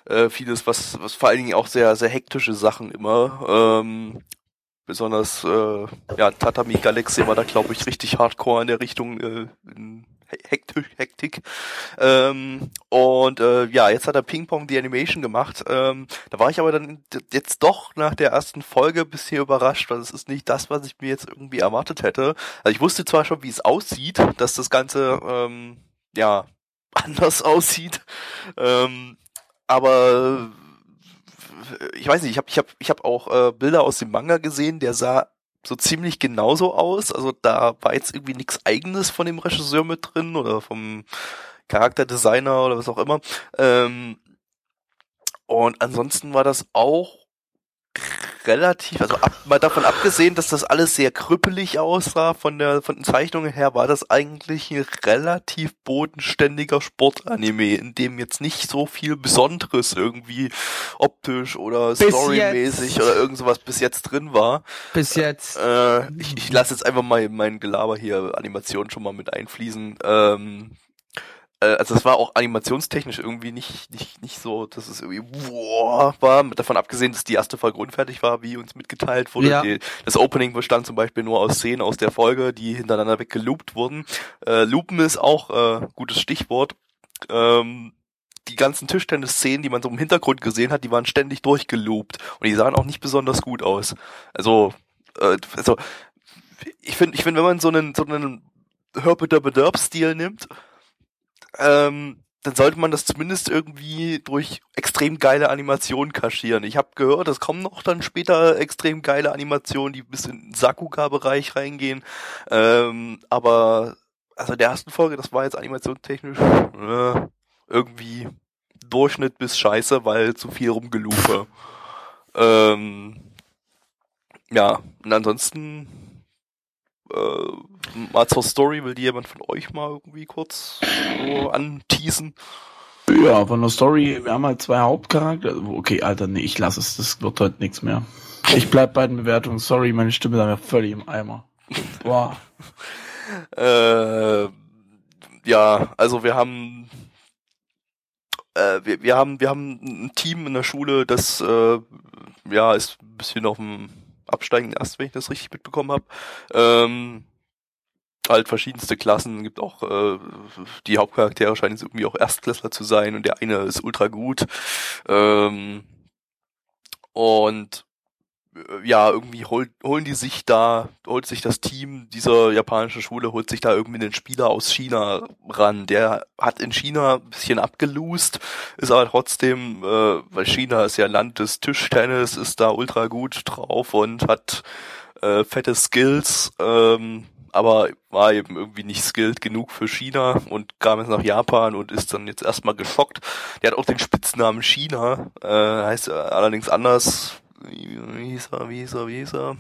äh, vieles, was, was vor allen Dingen auch sehr, sehr hektische Sachen immer. Ähm, besonders äh, ja, Tatami Galaxy war da glaube ich richtig hardcore in der Richtung äh, in Hektik, Hektik. Ähm, und äh, ja, jetzt hat er Ping Pong die Animation gemacht. Ähm, da war ich aber dann jetzt doch nach der ersten Folge bisschen überrascht, weil es ist nicht das, was ich mir jetzt irgendwie erwartet hätte. Also ich wusste zwar schon, wie es aussieht, dass das Ganze ähm, ja anders aussieht, ähm, aber ich weiß nicht, ich habe ich hab, ich hab auch äh, Bilder aus dem Manga gesehen, der sah so ziemlich genauso aus. Also da war jetzt irgendwie nichts eigenes von dem Regisseur mit drin oder vom Charakterdesigner oder was auch immer. Ähm, und ansonsten war das auch relativ, also ab, mal davon abgesehen, dass das alles sehr krüppelig aussah, von der von den Zeichnungen her war das eigentlich ein relativ bodenständiger Sportanime, in dem jetzt nicht so viel Besonderes irgendwie optisch oder storymäßig oder irgend sowas bis jetzt drin war. Bis jetzt. Äh, ich ich lasse jetzt einfach mal mein Gelaber hier Animation schon mal mit einfließen. Ähm, äh, also es war auch animationstechnisch irgendwie nicht nicht nicht so, dass es irgendwie boah, war. Davon abgesehen, dass die erste Folge unfertig war, wie uns mitgeteilt wurde. Ja. Die, das Opening bestand zum Beispiel nur aus Szenen aus der Folge, die hintereinander weggeloopt wurden. Äh, Loopen ist auch äh, gutes Stichwort. Ähm, die ganzen Tischtennis-Szenen, die man so im Hintergrund gesehen hat, die waren ständig durchgeloopt und die sahen auch nicht besonders gut aus. Also, äh, also ich finde, ich finde, wenn man so einen so einen Herbeder-Bederb-Stil nimmt, ähm, dann sollte man das zumindest irgendwie durch extrem geile Animationen kaschieren. Ich habe gehört, es kommen noch dann später extrem geile Animationen, die bis in den Sakuga-Bereich reingehen. Ähm, aber also der ersten Folge, das war jetzt animationstechnisch äh, irgendwie Durchschnitt bis Scheiße, weil zu viel rumgelufe. Ähm, ja, und ansonsten äh, mal zur Story, will die jemand von euch mal irgendwie kurz so anteasen? Ja, von der Story, wir haben halt zwei Hauptcharakter. Okay, Alter, nee, ich lasse es, das wird heute nichts mehr. Ich bleib bei den Bewertungen, sorry, meine Stimme ist einfach völlig im Eimer. Boah. Äh, ja, also wir haben äh, wir, wir haben wir haben ein Team in der Schule, das äh, ja ist ein bisschen auf dem absteigenden Ast, wenn ich das richtig mitbekommen habe. Ähm, halt verschiedenste Klassen, gibt auch äh, die Hauptcharaktere scheinen jetzt irgendwie auch Erstklässler zu sein und der eine ist ultra gut. Ähm, und äh, ja, irgendwie hol, holen die sich da, holt sich das Team dieser japanischen Schule, holt sich da irgendwie einen Spieler aus China ran. Der hat in China ein bisschen abgelost, ist aber trotzdem, äh, weil China ist ja Land des Tischtennis, ist da ultra gut drauf und hat äh, fette Skills, ähm, aber war eben irgendwie nicht skilled genug für China und kam jetzt nach Japan und ist dann jetzt erstmal geschockt. Der hat auch den Spitznamen China, äh, heißt allerdings anders. Wie wie hieß er, wie hieß er, wie hieß er?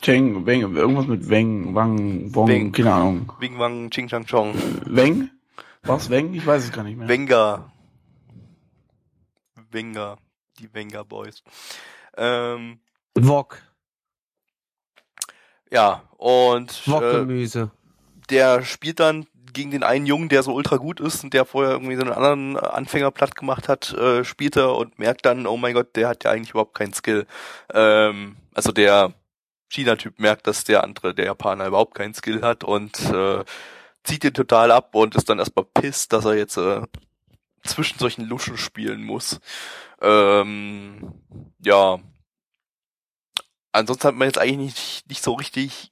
Cheng, Weng, irgendwas mit Weng, Wang, Wong, Weng. keine Ahnung. Wing Wang Ching Chang Chong. Weng? Was, Weng? Ich weiß es gar nicht mehr. Wenger. Wenger. Die Wenger Boys. Ähm, Wok. Ja, und äh, der spielt dann gegen den einen Jungen, der so ultra gut ist und der vorher irgendwie so einen anderen Anfänger platt gemacht hat, äh, spielt er und merkt dann, oh mein Gott, der hat ja eigentlich überhaupt keinen Skill. Ähm, also der China-Typ merkt, dass der andere, der Japaner, überhaupt keinen Skill hat und äh, zieht den total ab und ist dann erstmal pisst, dass er jetzt äh, zwischen solchen Luschen spielen muss. Ähm, ja. Ansonsten hat man jetzt eigentlich nicht, nicht so richtig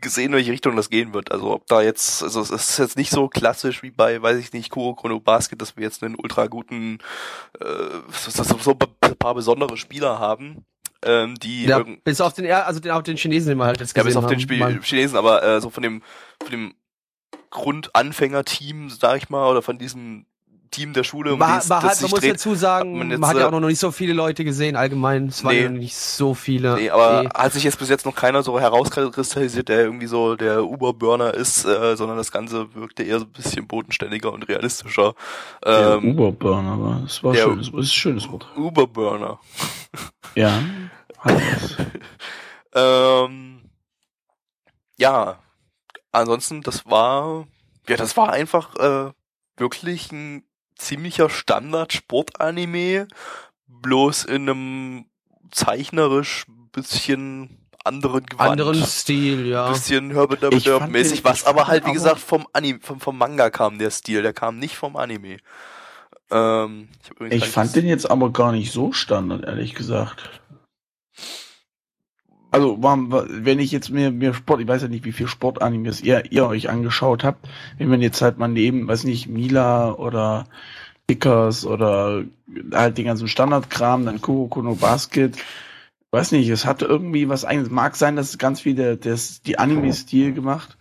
gesehen, in welche Richtung das gehen wird. Also ob da jetzt, also es ist jetzt nicht so klassisch wie bei, weiß ich nicht, Kuro Chrono Basket, dass wir jetzt einen ultra guten, äh, so, so, so ein paar besondere Spieler haben, ähm, die Ja, bis auf den, also den, auch den Chinesen, den wir halt jetzt ja, bis gesehen auf den haben. Spiel Mal- Chinesen, aber äh, so von dem, von dem Grundanfängerteam, sag ich mal, oder von diesem Team der Schule, um War, die war das halt, man muss dreht. dazu sagen, hat man man, jetzt, hat ja äh, auch noch nicht so viele Leute gesehen, allgemein. Es waren Nee. ja nicht so viele. Nee, aber Nee. hat sich jetzt bis jetzt noch keiner so herauskristallisiert, der irgendwie so der Uber-Burner ist, äh, sondern das Ganze wirkte eher so ein bisschen bodenständiger und realistischer. Der Ähm, Uberburner, aber das war der- schön, das ist ein schönes Wort. Uber-Burner. Ja. Hat. Ähm, ja, ansonsten, das war, ja, das war einfach äh, wirklich ein ziemlicher Standard-Sport-Anime, bloß in einem zeichnerisch bisschen anderen Gewand. Anderen Stil, ja. bisschen Ich Herbert fand mäßig den- was, aber halt wie gesagt vom Anime, vom, vom Manga kam der Stil, der kam nicht vom Anime. Ähm, ich Ich fand den jetzt aber gar nicht so Standard, ehrlich gesagt. Also, wenn ich jetzt mir, mir Sport, ich weiß ja nicht, wie viel Sportanimes ihr, ihr euch angeschaut habt, wenn man jetzt halt mal neben, weiß nicht, Mila oder Kickers oder halt den ganzen Standardkram, dann Kuroko no Basket, weiß nicht, es hatte irgendwie was eigenes. Mag sein, dass es ganz viel der, des, die Anime-Stil gemacht.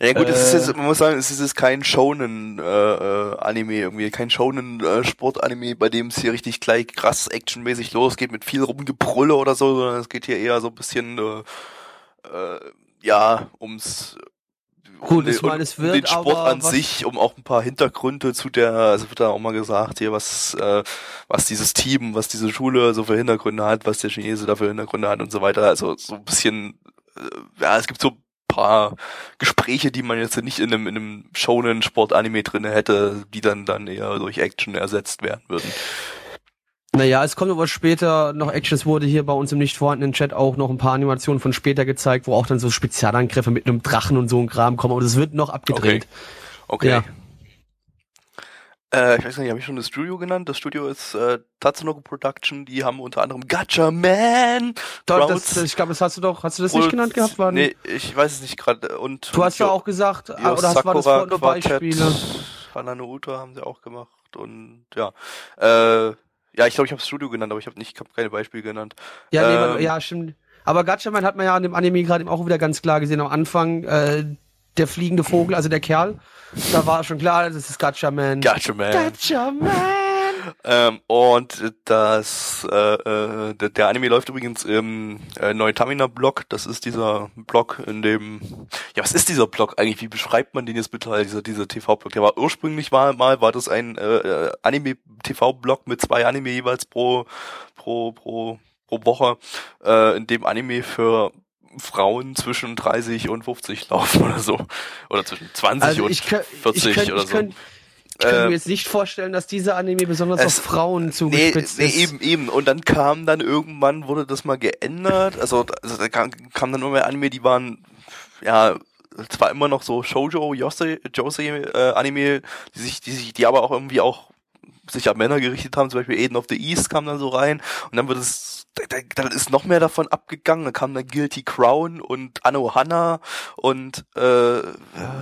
Ja gut, es ist Äh, jetzt, man muss sagen, es ist jetzt kein Shonen äh, äh, Anime irgendwie, kein Shonen äh, bei dem es hier richtig gleich krass actionmäßig losgeht mit viel Rumgebrülle oder so, sondern es geht hier eher so ein bisschen äh, äh, ja ums Gut, ich meine, es um wird den Sport an sich, um auch ein paar Hintergründe zu der, also wird da auch mal gesagt, hier was äh, was dieses Team, was diese Schule so für Hintergründe hat, was der Chinese da für Hintergründe hat und so weiter. Also so ein bisschen, äh, ja, es gibt so paar Gespräche, die man jetzt nicht in einem, in einem Shonen Sport-Anime drinne hätte, die dann dann eher durch Action ersetzt werden würden. Naja, es kommt aber später noch Action. Es wurde hier bei uns im nicht vorhandenen Chat auch noch ein paar Animationen von später gezeigt, wo auch dann so Spezialangriffe mit einem Drachen und so ein Kram kommen. Und es wird noch abgedreht. Okay. Ja. Äh, ich weiß nicht, habe ich schon das Studio genannt? Das Studio ist äh, Tatsunoko Production, die haben unter anderem Gacha Man, das, ich glaube, das hast du doch, hast du das nicht und- genannt gehabt? War Nee, ich weiß es nicht gerade. Und Du hast und ja auch gesagt, ah, oder hast, war das vor Beispiele? Hanano Uta haben sie auch gemacht und ja. Äh, ja, ich glaube, ich habe das Studio genannt, aber ich habe nicht, ich habe keine Beispiele genannt. Ja, nee, Ähm, ja, stimmt. Aber Gatchaman hat man ja an dem Anime gerade eben auch wieder ganz klar gesehen. Am Anfang, äh, der fliegende Vogel, also der Kerl, da war schon klar, das ist Gatchaman. Gacha Man. Gatchaman! Ähm, und das, äh, äh, der, der Anime läuft übrigens im äh, Neutamina-Blog. Das ist dieser Blog, in dem, ja, was ist dieser Blog eigentlich? Wie beschreibt man den jetzt bitte, dieser, dieser TV-Blog? Der war ursprünglich mal, mal war das ein äh, äh, Anime-TV-Blog mit zwei Anime jeweils pro, pro, pro, pro Woche, äh, in dem Anime für Frauen zwischen 30 und 50 laufen oder so. Oder zwischen 20 Also und kö- 40 ich, könnt, oder so. könnt, ich könnte Ähm, mir jetzt nicht vorstellen, dass dieser Anime besonders es- auf Frauen Nee, zugespitzt nee, ist. eben, eben. Und dann kam dann irgendwann, wurde das mal geändert. Also, also da kam, kam dann immer mehr Anime, die waren, ja, zwar immer noch so Shoujo, Yose, Jose äh, Anime, die sich, die sich, die aber auch irgendwie auch sich an Männer gerichtet haben, zum Beispiel Eden of the East kam dann so rein und dann wird es, dann ist noch mehr davon abgegangen, dann kam dann Guilty Crown und Anno Hanna und äh,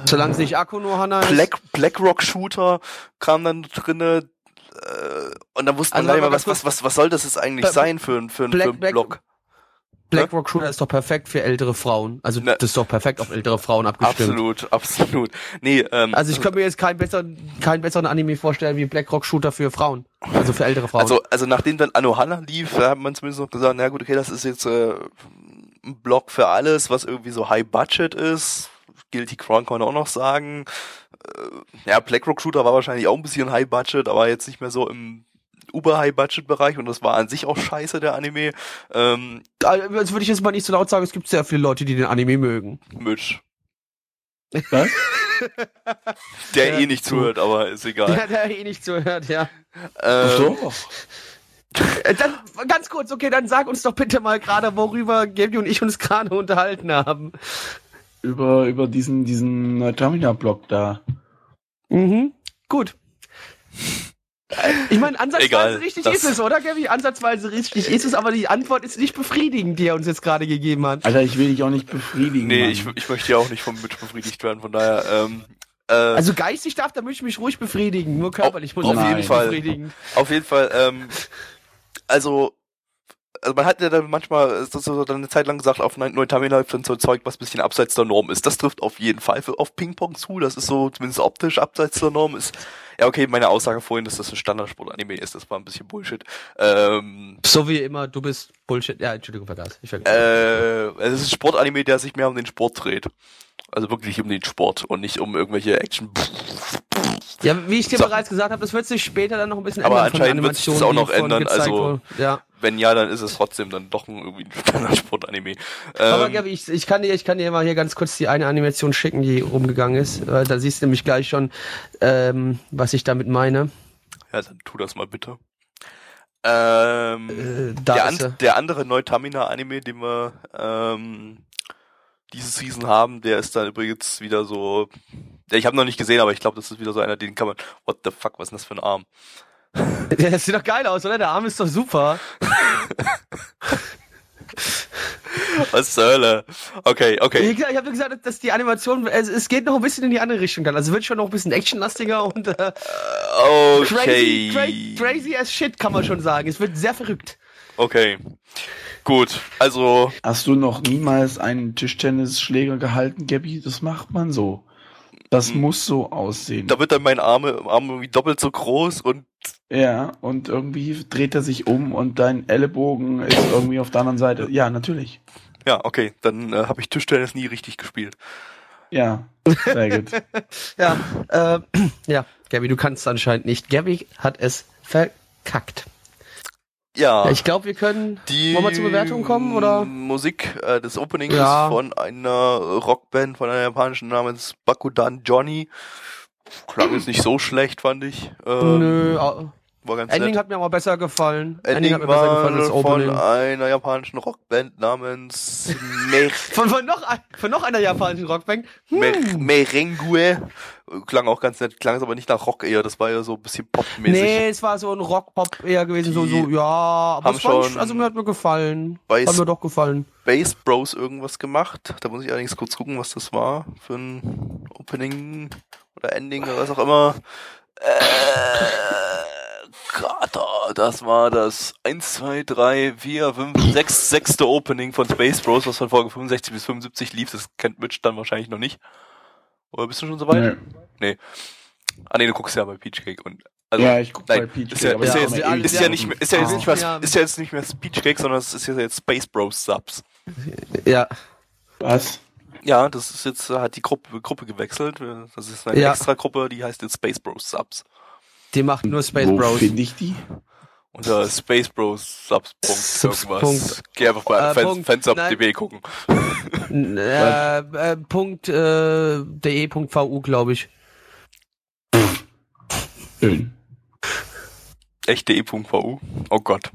Solange es nicht Akuno Hana ist. Black, Blackrock Shooter kam dann drinne äh, und dann wusste man Also warte mehr, mal was, was, was, was soll das jetzt eigentlich Bla- sein für ein, für ein, Black- für ein Black-? Blackrock Shooter ist doch perfekt für ältere Frauen. Also Ne. das ist doch perfekt auf ältere Frauen abgestimmt. Absolut, absolut. Nee, ähm, Also ich könnte mir jetzt keinen besseren, keinen besseren Anime vorstellen wie Blackrock Shooter für Frauen. Also für ältere Frauen. also, also nachdem dann Anohana lief, da hat man zumindest noch gesagt, na gut, okay, das ist jetzt äh, ein Blog für alles, was irgendwie so High Budget ist. Guilty Crown kann man auch noch sagen. Äh, ja, Blackrock Shooter war wahrscheinlich auch ein bisschen High Budget, aber jetzt nicht mehr so im Uber-High-Budget-Bereich und das war an sich auch scheiße, der Anime. Ähm, Also würde ich jetzt mal nicht so laut sagen, es gibt sehr viele Leute, die den Anime mögen. Mitch. Was? Der Ja, eh nicht zuhört, aber ist egal. Der, der eh nicht zuhört, ja. Ähm, Doch. Äh, Dann, ganz kurz, okay, dann sag uns doch bitte mal gerade, worüber Gaby und ich uns gerade unterhalten haben. Über, über diesen, diesen Neutamina-Block da. Mhm. Gut. Ich meine, ansatzweise Egal, richtig ist es, oder, Gabby? Ansatzweise richtig ist es, aber die Antwort ist nicht befriedigend, die er uns jetzt gerade gegeben hat. Alter, ich will dich auch nicht befriedigen. Nee, Mann. ich, ich möchte ja auch nicht vom Mitch befriedigt werden, von daher, ähm, äh, Also geistig darf, da möchte ich mich ruhig befriedigen. Nur körperlich muss auf ich mich jeden nicht Fall. befriedigen. auf jeden Fall, ähm, also, also man hat ja dann manchmal, das so dann eine Zeit lang gesagt, auf Neutamina läuft dann so Zeug, was ein bisschen abseits der Norm ist. Das trifft auf jeden Fall auf Ping-Pong zu. Das ist so, zumindest optisch abseits der Norm ist. Ja, okay, meine Aussage vorhin, dass das ein Standardsport-Anime ist, das war ein bisschen Bullshit. Ähm, So wie immer, du bist Bullshit. Ja, Entschuldigung, vergaß. Ich vergaß. äh, es ist ein Sportanime, der sich mehr um den Sport dreht. Also wirklich um den Sport und nicht um irgendwelche Action. ja, wie ich dir so. bereits gesagt habe, das wird sich später dann noch ein bisschen Aber ändern. der anscheinend wird sich das auch noch ändern, also- wurde. Ja. Wenn ja, dann ist es trotzdem dann doch ein, irgendwie ein Standardsport-Anime. Aber Ähm, Gabi, ich, ich kann dir, ich kann dir mal hier ganz kurz die eine Animation schicken, die rumgegangen ist. Äh, Da siehst du nämlich gleich schon, ähm, was ich damit meine. ja, dann tu das mal bitte. Ähm, Äh, der, an, er. der andere Neutamina-Anime, den wir ähm, diese Season haben, der ist dann übrigens wieder so. Ich habe noch nicht gesehen, aber ich glaube, das ist wieder so einer, den kann man. What the fuck, was ist denn das für ein Arm? Der sieht doch geil aus, oder? Der Arm ist doch super. Was zur Hölle? Okay, okay. gesagt, Ich habe gesagt, dass die Animation, es, es geht noch ein bisschen in die andere Richtung dann. Also wird schon noch ein bisschen actionlastiger und äh, Okay. crazy, cra crazy as shit, kann man schon sagen. Es wird sehr verrückt. Okay. Gut, also Hast du noch niemals einen Tischtennisschläger gehalten, Gabby? Das macht man so. Das Hm. muss so aussehen. da wird dann mein Arm, Arm irgendwie doppelt so groß und Ja, und irgendwie dreht er sich um und dein Ellenbogen ist irgendwie auf der anderen Seite. Ja, natürlich. ja, okay, dann äh, habe ich Tischtennis nie richtig gespielt. Ja, sehr gut. Ja, äh, ja, Gabby, du kannst anscheinend nicht. Gabby hat es verkackt. Ja. Ja, ich glaube, wir können. Die Wollen wir zur Bewertung kommen, oder? Musik äh, des Openings Ja. ist von einer Rockband, von einer japanischen namens Bakudan Johnny. Klang jetzt nicht so schlecht, fand ich. Ähm, Nö, War ganz Ending nett. hat mir aber besser gefallen. Ending hat mir besser gefallen als war von Opening. einer japanischen Rockband namens Mer Von, von, noch, ein- von noch einer japanischen Rockband. Mer Merengue. Klang auch ganz nett, klang es aber nicht nach Rock eher, das war ja so ein bisschen popmäßig. Nee, es war so ein Rock-Pop eher gewesen, so, Die so, ja, aber haben es war schon also mir hat mir gefallen. bei Hat mir doch gefallen. Bass Bros irgendwas gemacht. Da muss ich allerdings kurz gucken, was das war für ein Opening oder Ending oder was auch immer. Äh, Oh, das war das 1, 2, 3, 4, 5, 6, sechste Opening von Space Bros, was von Folge 65 bis 75 lief. Das kennt Mitch dann wahrscheinlich noch nicht. Oder bist du schon soweit? Nee. Ah nee, du guckst ja bei Peach Cake und also ja, ich guck bei Nein, Peach. ist ja, aber ist, ja jetzt, ist ja nicht mehr, ist ja jetzt nicht mehr, Ja. ist ja jetzt nicht mehr Speech Cake, sondern es ist ja jetzt Space Bros Subs. Ja. Was? Ja, das ist jetzt, hat die Gruppe, Gruppe gewechselt. Das ist eine Ja. extra Gruppe, die heißt jetzt Space Bros Subs. Die macht nur Space Wo Bros. finde ich die? Unter Space Bros Subs. Punkt Subs. irgendwas. Punkt. Geh einfach bei Äh, Fans. Fansub.db gucken. Äh, äh, Punkt, äh, de.vu, glaube ich. Schön. Echt.de.vu. Oh Gott.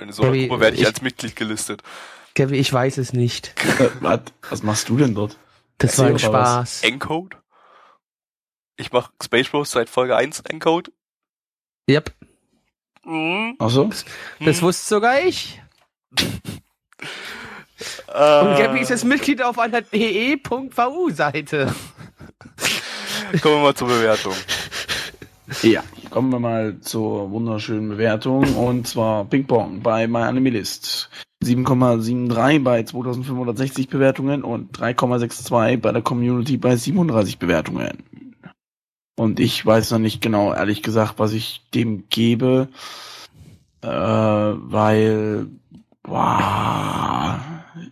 In so einer Gruppe werde ich, ich- als Mitglied gelistet. Gabby, ich weiß es nicht. Was? Was machst du denn dort? Das Erzähl war ein. Spaß. Encode? Ich mache Space Bros seit Folge 1 Encode. Yep, Mhm. Ach so? das Hm. wusste sogar ich. Äh, Und Gabby ist jetzt Mitglied auf einer de.vu-Seite. Kommen wir mal zur Bewertung. Ja, kommen wir mal zur wunderschönen Bewertung und zwar Ping Pong bei MyAnimeList. 7,73 bei 2560 Bewertungen und 3,62 bei der Community bei 37 Bewertungen. Und ich weiß noch nicht genau, ehrlich gesagt, was ich dem gebe, äh, weil, boah,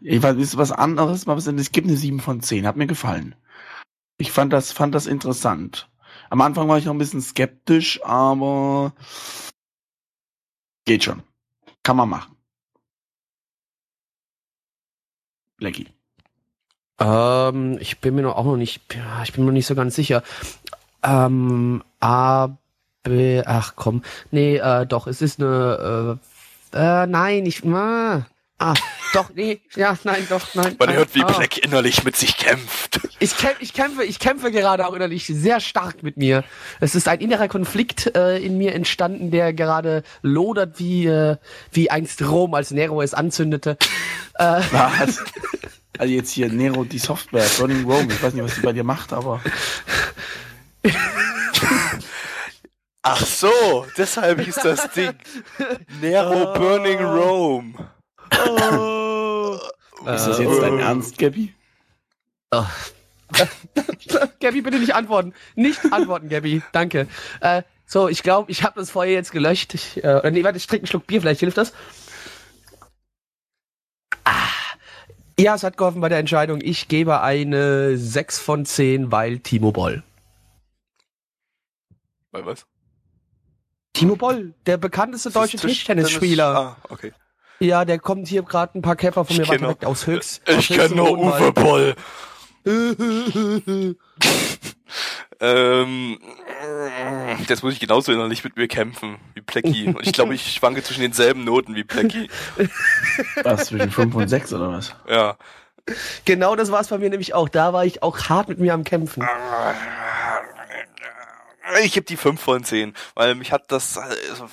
ich weiß, ist was anderes, aber es gibt eine 7 von 10, hat mir gefallen. Ich fand das, fand das interessant. Am Anfang war ich noch ein bisschen skeptisch, aber geht schon. Kann man machen. Lecky. Ähm, ich bin mir noch auch noch nicht, ich bin mir noch nicht so ganz sicher. Ähm, A, B, ach komm, nee, äh, doch, es ist eine, äh, äh nein, ich, ah, ah, Doch, nee, ja, nein, doch, nein. Man nein. hört, wie Ah. Black innerlich mit sich kämpft. Ich, kämpf, ich kämpfe, ich kämpfe gerade auch innerlich sehr stark mit mir. Es ist ein innerer Konflikt äh, in mir entstanden, der gerade lodert wie äh, wie einst Rom, als Nero es anzündete. Äh, Was? Also jetzt hier Nero, die Software, Burning Rome. Ich weiß nicht, was die bei dir macht, aber Ach so, deshalb hieß das Ding. Nero Burning Rome. ist das jetzt dein Ernst, Gabby? Gabby, bitte nicht antworten. Nicht antworten, Gabby. Danke. Äh, so, ich glaube, ich habe das Feuer jetzt gelöscht. Ich, äh, oder nee, warte, ich trinke einen Schluck Bier, vielleicht hilft das. Ah. Ja, es hat geholfen bei der Entscheidung. Ich gebe eine 6 von 10, weil Timo Boll. Weil was? Timo Boll, der bekannteste deutsche Tisch- Tischtennisspieler. Ah, okay. Ja, der kommt hier gerade ein paar Käfer von mir kenn weg aus Höchst. Ich kenne nur Uwe. Boll. Ähm, jetzt muss ich genauso innerlich mit mir kämpfen wie Plecky. Und ich glaube, ich schwanke zwischen denselben Noten wie Plecky. Was, zwischen 5 und 6 oder was? Ja. Genau das war es bei mir nämlich auch. Da war ich auch hart mit mir am Kämpfen. Ich gebe die 5 von 10, weil mich hat das äh,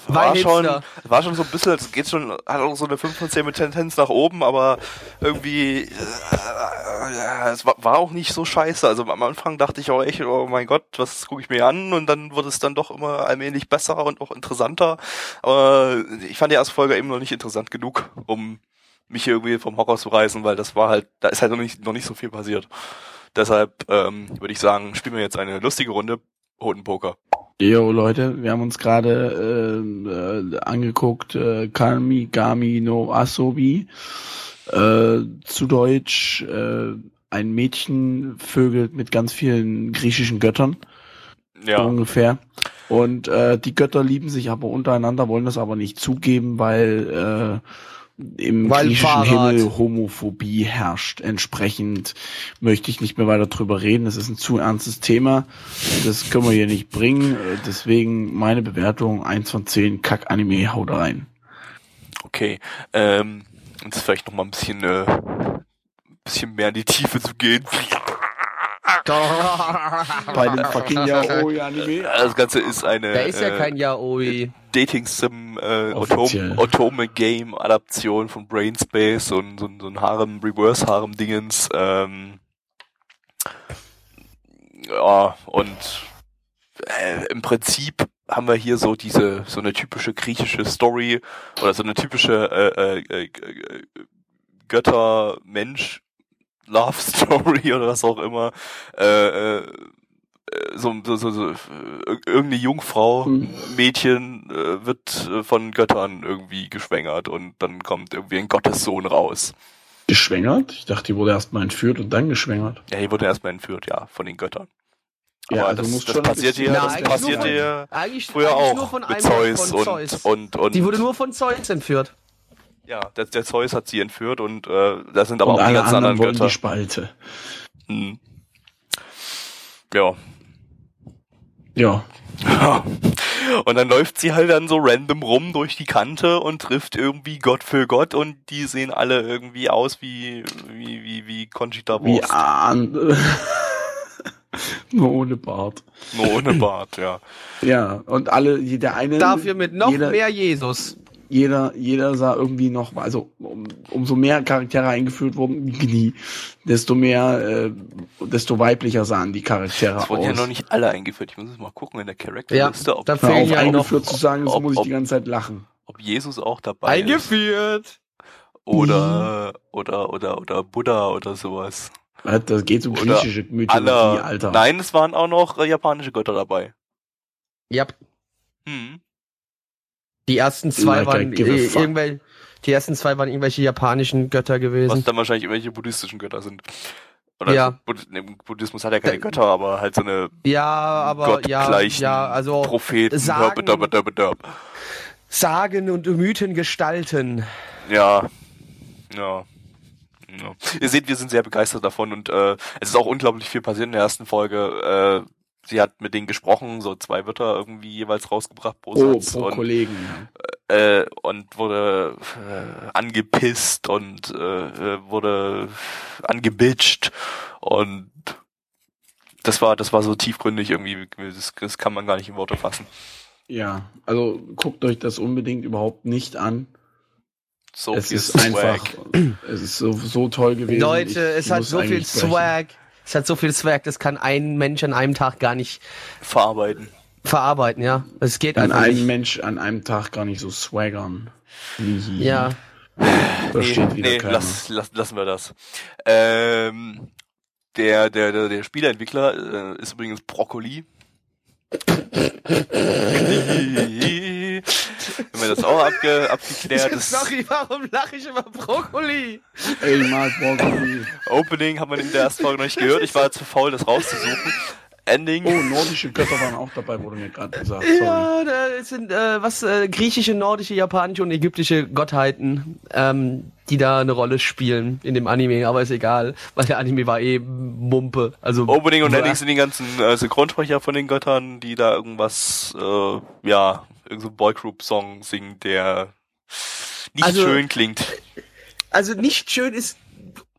Weil war schon Hipster. war schon so ein bisschen, es geht schon, hat auch so eine 5 von 10 mit Tendenz nach oben, aber irgendwie äh, äh, es war, war auch nicht so scheiße. Also am Anfang dachte ich auch echt, oh mein Gott, was gucke ich mir an und dann wurde es dann doch immer allmählich besser und auch interessanter. Aber ich fand die erste Folge eben noch nicht interessant genug, um mich irgendwie vom Hocker zu reißen, weil das war halt, da ist halt noch nicht, noch nicht so viel passiert. Deshalb ähm, würde ich sagen, spielen wir jetzt eine lustige Runde Hodenpoker. Jo, Leute, wir haben uns gerade äh, äh, angeguckt, äh, Kami Gami no Asobi. Äh, zu Deutsch, äh, ein Mädchen vögelt mit ganz vielen griechischen Göttern, so Ja, ungefähr. Und äh, die Götter lieben sich aber untereinander, wollen das aber nicht zugeben, weil äh, im Weil griechischen Fahrrad. Himmel Homophobie herrscht. Entsprechend möchte ich nicht mehr weiter drüber reden. Das ist ein zu ernstes Thema. Das können wir hier nicht bringen. Deswegen meine Bewertung 1 von 10 Kack-Anime, haut rein. okay. Ähm, und vielleicht noch mal ein bisschen, äh, ein bisschen mehr in die Tiefe zu gehen. Bei den fucking Yaoi-Anime. Das Ganze ist eine Der ist ja äh, kein Yaoi. Dating Sim äh, Offiziell. Autom Otome Game Adaption von Brainspace und so, ein- so ein Harem Reverse Harem Dingens ähm, ja und äh, im Prinzip haben wir hier so diese so eine typische griechische Story oder so eine typische äh, äh, äh, äh, Götter Mensch Love Story oder was auch immer äh, äh, so, so, so, so äh, irgendeine Jungfrau, Mhm. Mädchen äh, wird äh, von Göttern irgendwie geschwängert und dann kommt irgendwie ein Gottessohn raus. Geschwängert? Ich dachte, die wurde erstmal entführt und dann geschwängert. Ja, hier wurde erstmal entführt, ja, von den Göttern. Ja, Aber also das, muss das passiert hier, das eigentlich passiert nur von- hier früher auch von mit Zeus und, und und Die wurde nur von Zeus entführt. Ja, der, der Zeus hat sie entführt und äh, da sind aber und auch die ganzen anderen anderen Götter. die Spalte. Hm. Ja. Ja. und dann läuft sie halt dann so random rum durch die Kante und trifft irgendwie Gott für Gott und die sehen alle irgendwie aus wie wie wie wie Conchita Wurst. an. Nur ohne Bart. Nur ohne Bart, ja. Ja, und alle, der eine. Dafür mit noch jeder, mehr Jesus. Jeder, jeder sah irgendwie noch, also um, umso mehr Charaktere eingeführt wurden, desto mehr, äh, desto weiblicher sahen die Charaktere Es aus. wurden ja noch nicht alle eingeführt. Ich muss jetzt mal gucken in der Ja, Charakterliste, ob, da fehlen ja noch eingeführt zu sagen, das ob- muss ich die ganze Zeit lachen. ob Jesus auch dabei ist. eingeführt. Oder, oder, oder, oder Buddha oder sowas. Was, Das geht um Oder griechische Mythologie, Alle, Alter. nein, es waren auch noch äh, japanische Götter dabei. Ja, Hm. Die ersten zwei Like waren äh, irgendwelche, die ersten zwei waren irgendwelche japanischen Götter Was gewesen. dann wahrscheinlich irgendwelche buddhistischen Götter sind. Oder Ja. also Buddhismus hat ja keine Götter, aber halt so eine Ja, aber ja, gottgleichen ja, also Propheten. Sagen- döb, döb, döb. Sagen und Mythen gestalten. Ja. Ja. ja. Ihr seht, wir sind sehr begeistert davon und äh, es ist auch unglaublich viel passiert in der ersten Folge. Äh, sie hat mit denen gesprochen, so zwei Wörter irgendwie jeweils rausgebracht pro Oh, Satz. pro und Kollegen. äh, und wurde äh, angepisst und äh, äh, wurde angebitcht und das war das war so tiefgründig irgendwie das, das kann man gar nicht in Worte fassen Ja, also guckt euch das unbedingt überhaupt nicht an. so es viel ist Swag. einfach, es ist so, so toll gewesen. Leute, Ich es hat so viel eigentlich sprechen. Es hat so viel Swag, das kann ein Mensch an einem Tag gar nicht verarbeiten verarbeiten, ja. Es geht An einfach einem nicht. Mensch an einem Tag gar nicht so swaggern. Wie Ja. Versteht nee, wieder nee keiner. lass, lass, lassen wir das. Ähm, der, der, der, der Spieleentwickler äh, ist übrigens Brokkoli. Wenn wir das auch abge, abgeklärt ist. Sorry, warum lache ich über Brokkoli? Ey, Mark Broccoli. Opening haben wir in der ersten Folge noch nicht gehört. Ich war zu faul, das rauszusuchen. Ending. Oh, nordische Götter waren auch dabei, wurde mir gerade gesagt. Sorry. Ja, da sind äh, was äh, griechische, nordische, japanische und ägyptische Gottheiten, ähm, die da eine Rolle spielen in dem Anime, aber ist egal, weil der Anime war eh Mumpe. Also Opening und. Ending sind die ganzen äh, Synchronsprecher von den Göttern, die da irgendwas, äh, ja, irgendein so Boygroup-Song singen, der nicht Also- schön klingt. Also nicht schön ist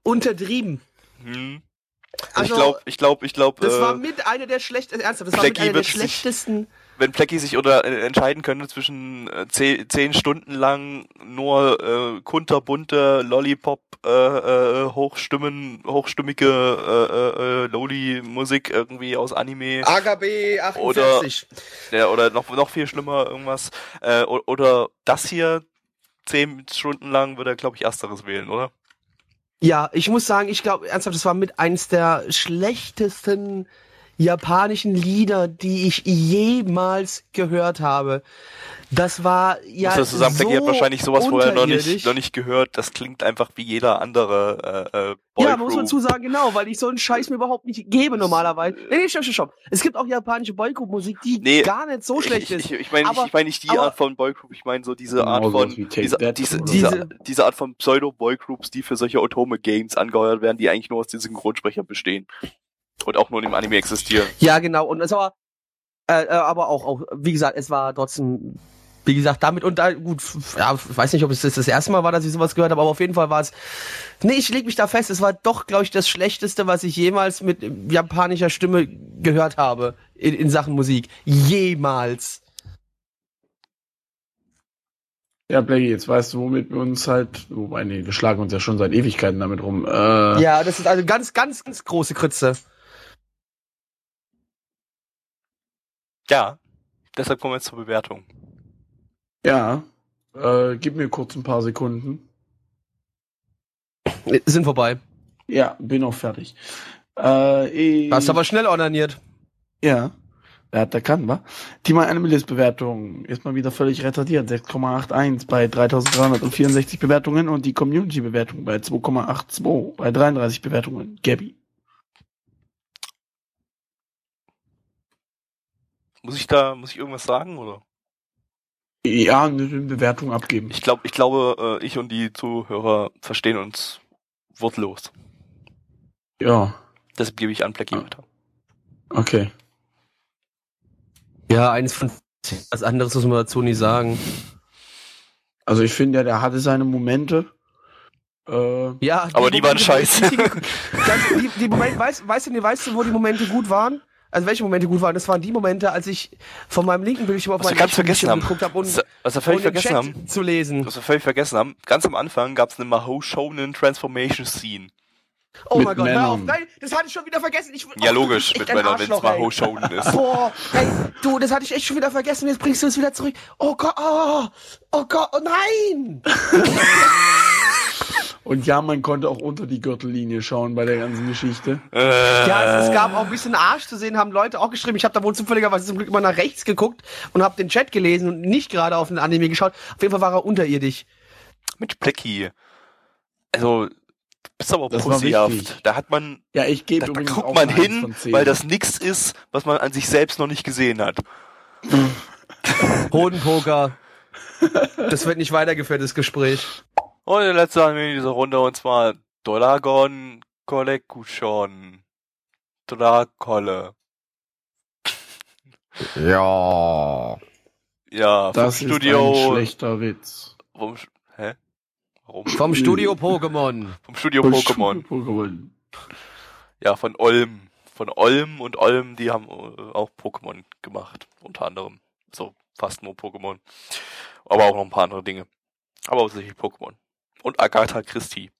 untertrieben. Hm. Also, ich glaube, ich glaube, ich glaube, Das war äh, mit einer der schlechtesten, ernsthaft, das war Flecky mit einer der wird sich- schlechtesten. Wenn Plecky sich oder äh, entscheiden könnte zwischen äh, zehn, zehn Stunden lang nur äh, kunterbunte Lollipop äh, äh, hochstimmen hochstimmige äh, äh, Loli Musik irgendwie aus Anime AKB 48. der, oder noch noch viel schlimmer irgendwas äh, oder das hier zehn Stunden lang würde er glaube ich ersteres wählen oder Ja, ich muss sagen, ich glaube, ernsthaft, das war mit eins der schlechtesten japanischen Lieder, die ich jemals gehört habe. Das war ja muss das zusammen so Plecky hat wahrscheinlich sowas vorher noch nicht noch nicht gehört das klingt einfach wie jeder andere äh, äh, Ja, muss man zu sagen, genau, weil ich so einen Scheiß mir überhaupt nicht gebe normalerweise. Nee, nee, stopp, stopp, stopp. Es gibt auch japanische Boygroup-Musik, die Nee, gar nicht so schlecht ich, ist. Ich, ich meine nicht, Aber- ich mein nicht die aber- Art von Boygroup, ich meine so diese Genau Art von diese, diese, diese, diese Art von Pseudo-Boygroups, die für solche Otome-Games angeheuert werden, die eigentlich nur aus den Synchronsprechern bestehen. Und auch nur im Anime existieren. Ja, genau. Und es war, äh, äh, aber auch, auch, wie gesagt, es war trotzdem, wie gesagt, damit und da, gut, ja, ich weiß nicht, ob es das, das erste Mal war, dass ich sowas gehört habe, aber auf jeden Fall war es, nee, ich leg mich da fest, es war doch, glaube ich, das Schlechteste, was ich jemals mit japanischer Stimme gehört habe in, in Sachen Musik. Jemals. Ja, Blackie, jetzt weißt du, womit wir uns halt, wobei, nee, wir schlagen uns ja schon seit Ewigkeiten damit rum. Äh, Ja, das ist also ganz, ganz, ganz große Krütze. Ja. Deshalb kommen wir jetzt zur Bewertung. ja äh, gib mir kurz ein paar Sekunden. Sind vorbei. Ja, bin auch fertig. Äh, ich, Hast aber schnell ordiniert. Ja. Wer hat, der kann, wa? Die My Animalist Bewertung ist mal wieder völlig retardiert. 6,81 bei 3364 Bewertungen und die Community Bewertung bei 2,82 bei 33 Bewertungen. Gabby. Muss ich da, muss ich irgendwas sagen, oder? Ja, eine Bewertung abgeben. Ich glaube, ich glaube, äh, ich und die Zuhörer verstehen uns wortlos. Ja, Deshalb gebe ich an Blackie weiter. okay. Ja, eins von. Was anderes muss man dazu nicht sagen. Also ich finde ja, der hatte seine Momente. Äh, Ja, Aber die waren Momente, scheiße. Die, die, die, die Momente, weißt, weißt, du, weißt du, wo die Momente gut waren? Also welche Momente gut waren? Das waren die Momente, als ich von meinem linken Bildschirm auf meinen ganz vergessen Bildschirm haben. geguckt habe und, Was, was wir völlig vergessen Chat haben, zu lesen. was wir völlig vergessen haben, ganz am Anfang gab es eine Mahou Shonen Transformation Scene. Oh Mit mein Gott, hör auf. Nein, das hatte ich schon wieder vergessen. Ich, Ja, oh, logisch, mit Männern, wenn es. Mahou Shonen ist. Boah, ey, du, das hatte ich echt schon wieder vergessen. Jetzt bringst du es wieder zurück. Oh Gott, oh, oh Gott, oh nein! und ja, man konnte auch unter die Gürtellinie schauen bei der ganzen Geschichte. Äh, Ja, es, es gab auch ein bisschen Arsch zu sehen, haben Leute auch geschrieben. Ich habe da wohl zufälligerweise zum Glück immer nach rechts geguckt und habe den Chat gelesen und nicht gerade auf den Anime geschaut. Auf jeden Fall war er unterirdisch. Mit Blackie. Also, du bist aber Das war pussyhaft. Da hat man, Ja, ich gebe da, da guckt auch man hin, weil das nix ist, was man an sich selbst noch nicht gesehen hat. Hodenpoker. Das wird nicht weitergeführt, das Gespräch. Und der letzte Anime in dieser Runde, und zwar Dragon Collection. Drakolle. Ja. Ja, Das vom ist Studio. ein schlechter Witz. Vom, hä? Warum? Vom Studio Pokémon. Vom Studio Pokémon. Pokémon. Ja, von Olm. Von Olm und Olm, die haben äh, auch Pokémon gemacht, unter anderem. So, fast nur Pokémon. Aber auch noch ein paar andere Dinge. Aber hauptsächlich Pokémon. Und Agatha Christie.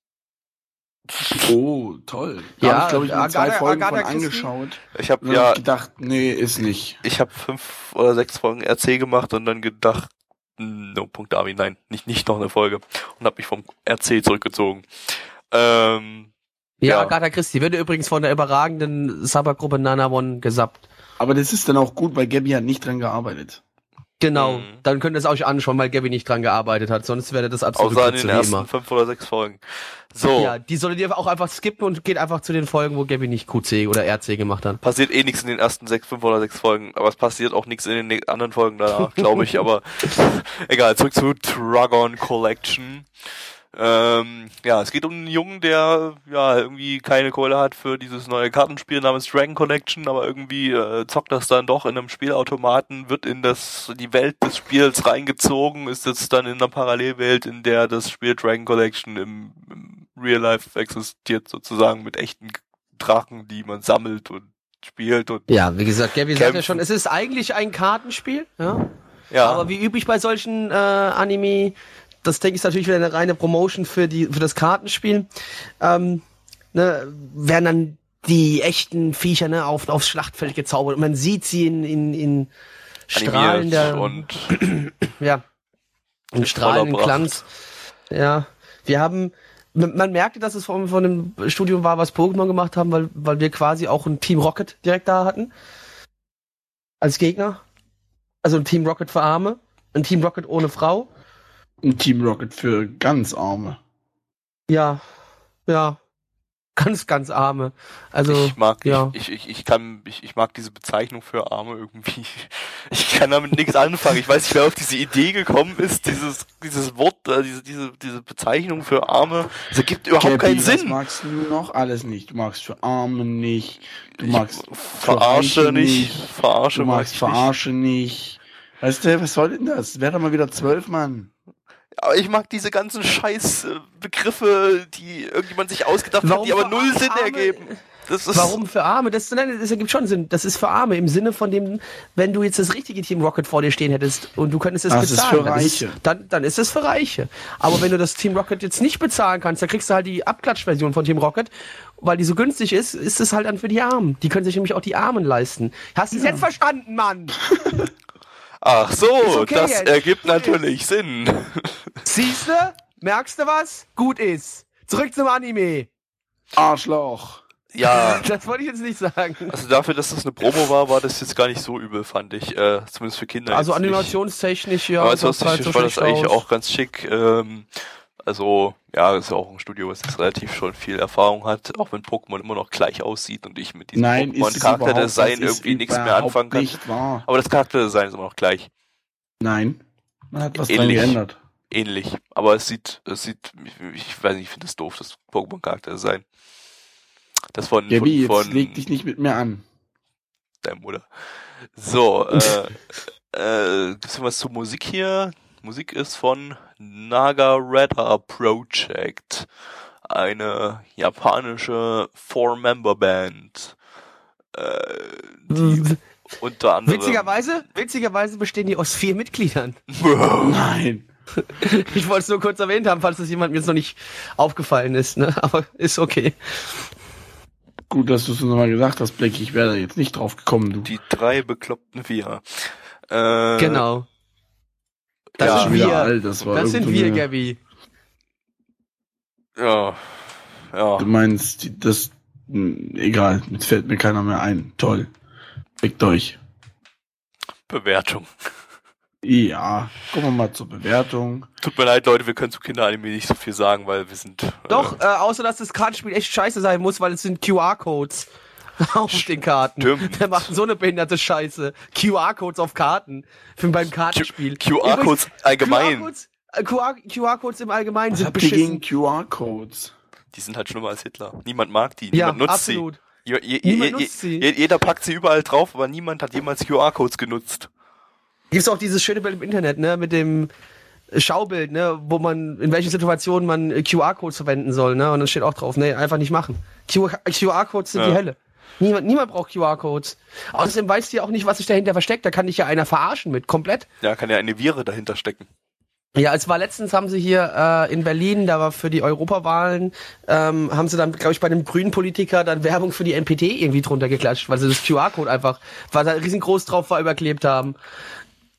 Oh, toll. Ja, Ja, ich glaube ich mal zwei Agatha- Folgen Agatha von Christie? angeschaut. Ich habe ja, hab gedacht, nee, ist nicht. ich habe fünf oder sechs Folgen RC gemacht und dann gedacht, no, Punkt Armin, nein, nicht, nicht noch eine Folge. Und habe mich vom RC zurückgezogen. Ähm, Ja, Ja. Agatha Christie wird übrigens von der überragenden Sabbergruppe Nana One gesappt. Aber das ist dann auch gut, weil Gabby hat nicht dran gearbeitet. Genau. Mhm. Dann könnt ihr es euch anschauen, weil Gabby nicht dran gearbeitet hat. Sonst wäre das absolut außer in den ersten immer. fünf oder sechs Folgen. So, Ja, die solltet ihr auch einfach skippen und geht einfach zu den Folgen, wo Gabby nicht QC oder RC gemacht hat. passiert eh nichts in den ersten sechs, fünf oder sechs Folgen, aber es passiert auch nichts in den ne- anderen Folgen danach, glaube ich, aber egal, zurück zu Dragon Collection. Ähm, ja, es geht um einen Jungen, der ja irgendwie keine Kohle hat für dieses neue Kartenspiel namens Dragon Collection, aber irgendwie äh, zockt das dann doch in einem Spielautomaten, wird in das die Welt des Spiels reingezogen, ist jetzt dann in einer Parallelwelt, in der das Spiel Dragon Collection im, im Real Life existiert, sozusagen mit echten Drachen, die man sammelt und spielt und Ja, wie gesagt, Gabby sagt ja schon, es ist eigentlich ein Kartenspiel, ja. ja, Aber wie üblich bei solchen äh, Anime, das denke ich ist natürlich wieder eine reine Promotion für die für das Kartenspiel. Ähm, ne, werden dann die echten Viecher ne, auf, aufs Schlachtfeld gezaubert und man sieht sie in, in, in strahlender und ja, in strahlenden. Glanz. Ja, wir haben man merkte, dass es von, von einem Studium war, was Pokémon gemacht haben, weil, weil wir quasi auch ein Team Rocket direkt da hatten. Als Gegner. Also ein Team Rocket für Arme. Ein Team Rocket ohne Frau. Ein Team Rocket für ganz Arme. Ja. Ja. Ganz, ganz arme. Also, ich mag, ja. ich, ich, ich, ich kann, ich, ich mag diese Bezeichnung für Arme irgendwie. Ich kann damit nichts anfangen. Ich weiß nicht, wer auf diese Idee gekommen ist, dieses, dieses Wort, äh, diese, diese, diese Bezeichnung für Arme. Das ergibt überhaupt Gabby, keinen Sinn. magst du noch alles nicht? Du magst für Arme nicht. Du Ich magst verarsche für Reiche nicht, verarsche Du mag magst ich nicht. Verarsche nicht. Weißt du, was soll denn das? Wäre doch mal wieder zwölf, Mann. Aber ich mag diese ganzen scheiß äh, Begriffe, die irgendjemand sich ausgedacht hat, Warum die aber für null Sinn Arme? ergeben. Das ist, Warum für Arme? Das, nein, das ergibt schon Sinn. Das ist für Arme im Sinne von dem, wenn du jetzt das richtige Team Rocket vor dir stehen hättest und du könntest es Das ist bezahlen. für dann Reiche. Es, dann, dann ist es für Reiche. Aber wenn du das Team Rocket jetzt nicht bezahlen kannst, dann kriegst du halt die Abklatschversion von Team Rocket, weil die so günstig ist, ist es halt dann für die Armen. Die können sich nämlich auch die Armen leisten. Hast du es jetzt verstanden, Mann? Ach so, okay das jetzt. ergibt natürlich Sinn. Siehst du? Merkst du was? Gut ist. Zurück zum Anime. Arschloch. Ja, Das wollte ich jetzt nicht sagen. also dafür, dass das eine Promo war, war das jetzt gar nicht so übel, fand ich. Äh, zumindest für Kinder. Also animationstechnisch, ja. Aber sah ansonsten halt so war das eigentlich aus. auch ganz schick. Ähm, also, ja, es ist auch ein Studio, was jetzt relativ schon viel Erfahrung hat, auch wenn Pokémon immer noch gleich aussieht und ich mit diesem es Pokémon-Charakterdesign irgendwie nichts mehr anfangen kann. nicht wahr. Aber das Charakterdesign ist immer noch gleich. Nein. Man hat was dran Ähnlich. geändert. Ähnlich. Aber es sieht, es sieht, ich, weiß nicht, ich finde das doof, das Pokémon-Charakterdesign. Das von, Gabi, von, jetzt von leg dich nicht mit mir an. deiner Mutter. So, äh, äh, bisschen was zur Musik hier. Musik ist von Nagareta Project. Eine japanische Four-Member-Band. Äh, die unter anderem... Witzigerweise, witzigerweise bestehen die aus vier Mitgliedern. Nein. Ich wollte es nur kurz erwähnt haben, falls das jemandem jetzt noch nicht aufgefallen ist, ne? Aber ist okay. Gut, dass du es nochmal gesagt hast, Black. Ich wäre da jetzt nicht drauf gekommen, du. Die drei bekloppten Vier. Äh, Genau. Das ja, sind wir. alt, das war Das sind wir, Gabby. Ja. Ja. Du meinst, das, hm, egal, jetzt fällt mir keiner mehr ein. Toll. Fickt euch. Bewertung. Ja, kommen wir mal zur Bewertung. Tut mir leid, Leute, wir können zu Kinderanime nicht so viel sagen, weil wir sind. Doch, Äh, äh, außer dass das Kartenspiel echt scheiße sein muss, weil es sind QR-Codes auf den Karten. Stimmt. Der macht so eine behinderte Scheiße. QR-Codes auf Karten. Für beim Kartenspiel. QR-Codes allgemein. QR-Codes äh, QR QR-Codes im Allgemeinen Was sind beschissen. QR-Codes? Die sind halt schlimmer als Hitler. Niemand mag die. Ja, Niemand nutzt absolut. sie. Je, je, Niemand je, nutzt sie. je, jeder packt sie überall drauf, aber niemand hat jemals QR-Codes genutzt. Gibt's auch dieses schöne Bild im Internet, ne, mit dem Schaubild, ne, wo man, in welchen Situationen man QR-Codes verwenden soll, ne, und dann steht auch drauf, ne, einfach nicht machen. QR-Codes sind Ja. die Hölle. Niemand, niemand braucht QR-Codes. Außerdem weißt du ja auch nicht, was sich dahinter versteckt. Da kann dich ja einer verarschen mit, komplett. Ja, kann ja eine Viren dahinter stecken. Ja, es war letztens, haben sie hier äh, in Berlin, da war für die Europawahlen, ähm, haben sie dann, glaube ich, bei einem grünen Politiker dann Werbung für die NPT irgendwie drunter geklatscht, weil sie das QR-Code einfach, weil da riesengroß drauf war, überklebt haben.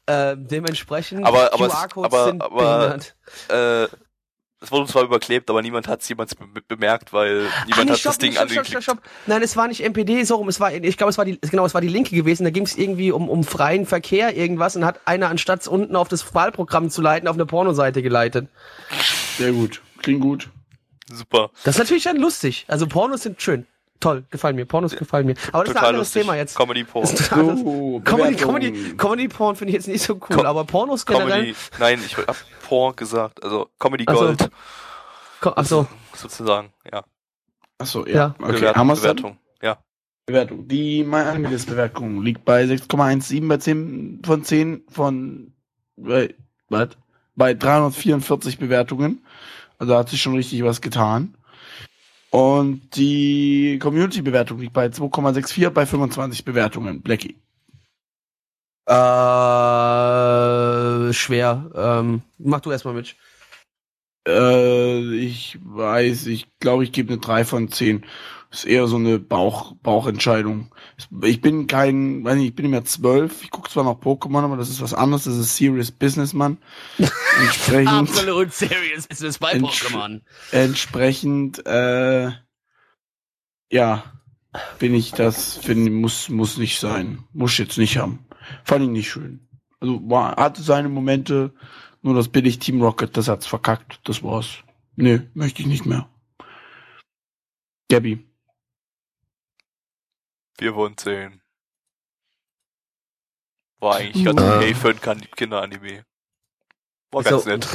Äh, dementsprechend, Aber- aber- QR-Codes aber- sind aber- behindert. Äh, es wurde zwar überklebt, aber niemand hat es jemals be bemerkt, weil niemand nee, hat das Ding stopp, stopp, angeklickt. stopp, stopp. Nein, es war nicht MPD, so rum, es war, ich glaube, es war die, genau, es war die Linke gewesen, da ging es irgendwie um, um freien Verkehr, irgendwas, und hat einer anstatt es unten auf das Wahlprogramm zu leiten, auf eine Pornoseite geleitet. Sehr gut. Klingt gut. Super. Das ist natürlich dann lustig. Also Pornos sind schön. Toll, gefallen mir. Pornos gefallen mir. Aber das ist ein Total anderes lustig. Thema jetzt. Comedy Porn. So, Comedy. Comedy, Comedy Porn finde ich jetzt nicht so cool, Com- aber Pornos generell. Comedy. Nein, ich hab Porn gesagt. Also Comedy. Gold Ko- Ach so, sozusagen. Ja. Achso, Ja. ja. Okay, Bewertung, haben? Bewertung. Ja. Bewertung. Die MyAnimeList-Bewertung liegt bei 6,17 bei 10 von 10 von bei, was? bei 344 Bewertungen. Also da hat sich schon richtig was getan. Und die Community-Bewertung liegt bei 2,64 bei 25 Bewertungen. Blackie. äh, schwer. Ähm, mach du erstmal mit. Äh, ich weiß, ich glaube, ich gebe eine 3 von 10. Ist eher so eine Bauch, Bauchentscheidung. Ich bin kein, weiß nicht, ich bin mehr 12. Ich gucke zwar noch Pokémon, aber das ist was anderes. Das ist Serious Businessman. Entsprechend, Absolut serious es bei Pokémon. entsprechend, äh, ja, bin ich das, finde, muss, muss nicht sein. Muss jetzt nicht haben. Fand ich nicht schön. Also, war, hatte seine Momente, nur das billig Team Rocket, das hat's verkackt. Das war's. Nö, möchte ich nicht mehr. Gabby. 4 von 10. War eigentlich ganz okay für ein Kinderanime. War ganz So, nett.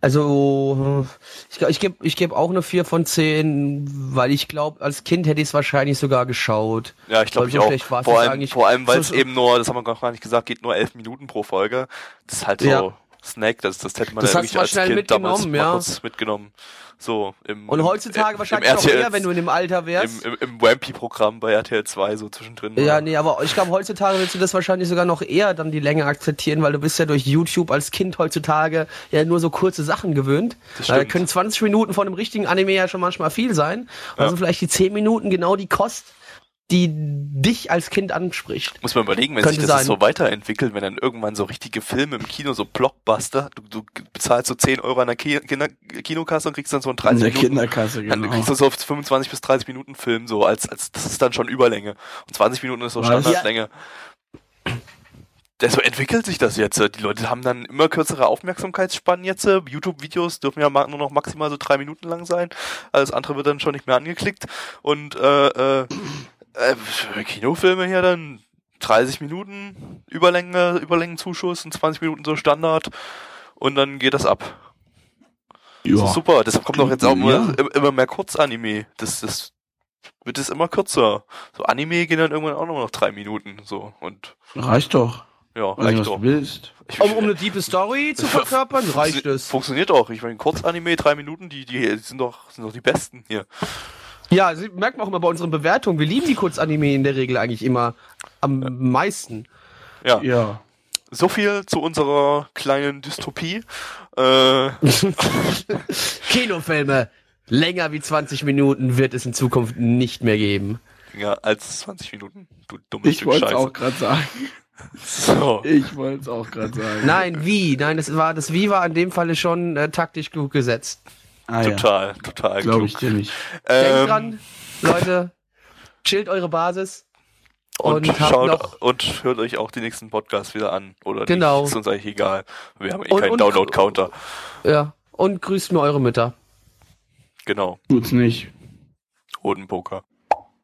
Also, ich, ich gebe ich geb auch eine 4 von 10, weil ich glaube, als Kind hätte ich es wahrscheinlich sogar geschaut. Ja, ich glaube so auch. Vor allem, vor allem, weil es So- eben nur, das haben wir gar nicht gesagt, geht nur 11 Minuten pro Folge. Das ist halt so Ja. Snack, das, das hätte man Das ja wirklich als schnell Kind damals mitgenommen, mal ja. mitgenommen. So, im, Und heutzutage im, wahrscheinlich im noch RTL, eher, wenn du in dem Alter wärst. im, im, im Wampy-Programm bei RTL 2 so zwischendrin. Ja, war. nee, aber ich glaube, heutzutage willst du das wahrscheinlich sogar noch eher dann die Länge akzeptieren, weil du bist ja durch YouTube als Kind heutzutage ja nur so kurze Sachen gewöhnt. Da können 20 Minuten von einem richtigen Anime ja schon manchmal viel sein. Also vielleicht die 10 Minuten genau die Kost, die dich als Kind anspricht. Muss man überlegen, wenn sich das sein. so weiterentwickelt, wenn dann irgendwann so richtige Filme im Kino, so Blockbuster, du, du bezahlst so 10 Euro an der Ki Kinder Kinokasse und kriegst dann so einen 30 In der Minuten Kinderkasse, Dann genau. kriegst du so auf 25 bis 30 Minuten Film, so als, als das ist dann schon Überlänge. Und 20 Minuten ist so Was? Standardlänge. Das so entwickelt sich das jetzt. Die Leute haben dann immer kürzere Aufmerksamkeitsspannen jetzt. YouTube-Videos dürfen ja nur noch maximal so drei Minuten lang sein. Alles andere wird dann schon nicht mehr angeklickt. Und äh, äh, äh, Kinofilme hier dann 30 Minuten Überlänge, Überlängenzuschuss und 20 Minuten so Standard. Und dann geht das ab. Das Ja. ist super. Deshalb kommt doch jetzt auch Ja. immer, immer mehr Kurzanime. Das, das wird es immer kürzer. So Anime gehen dann irgendwann auch nur noch drei Minuten. So und Reicht doch. ja, nicht, reicht was doch. du willst. Ich- Um, um eine tiefe Story zu verkörpern, reicht es. Funktioniert auch. Ich meine, Kurzanime, drei Minuten, die, die sind doch, sind doch die besten hier. Ja, also, merkt man auch immer bei unseren Bewertungen. Wir lieben die Kurzanime in der Regel eigentlich immer am meisten. Ja. Ja. So viel zu unserer kleinen Dystopie. Äh, Kinofilme. Länger wie 20 Minuten wird es in Zukunft nicht mehr geben. ja, als 20 Minuten. Du dummes Ich Stück wollte es auch gerade sagen. So. Ich wollte es auch gerade sagen. Nein, wie? Nein, das war das Wie war in dem Falle schon äh, taktisch gut gesetzt. Ah, ja. Total, total Glaube ich dir nicht. Denkt Ähm, dran, Leute, chillt eure Basis. Und, Und schaut noch- und hört euch auch die nächsten Podcasts wieder an. Oder Genau. nicht, ist uns eigentlich egal. Wir haben eh Und- keinen Download-Counter. Ja. Und grüßt mir eure Mütter. Genau. Tut's nicht. Hodenpoker.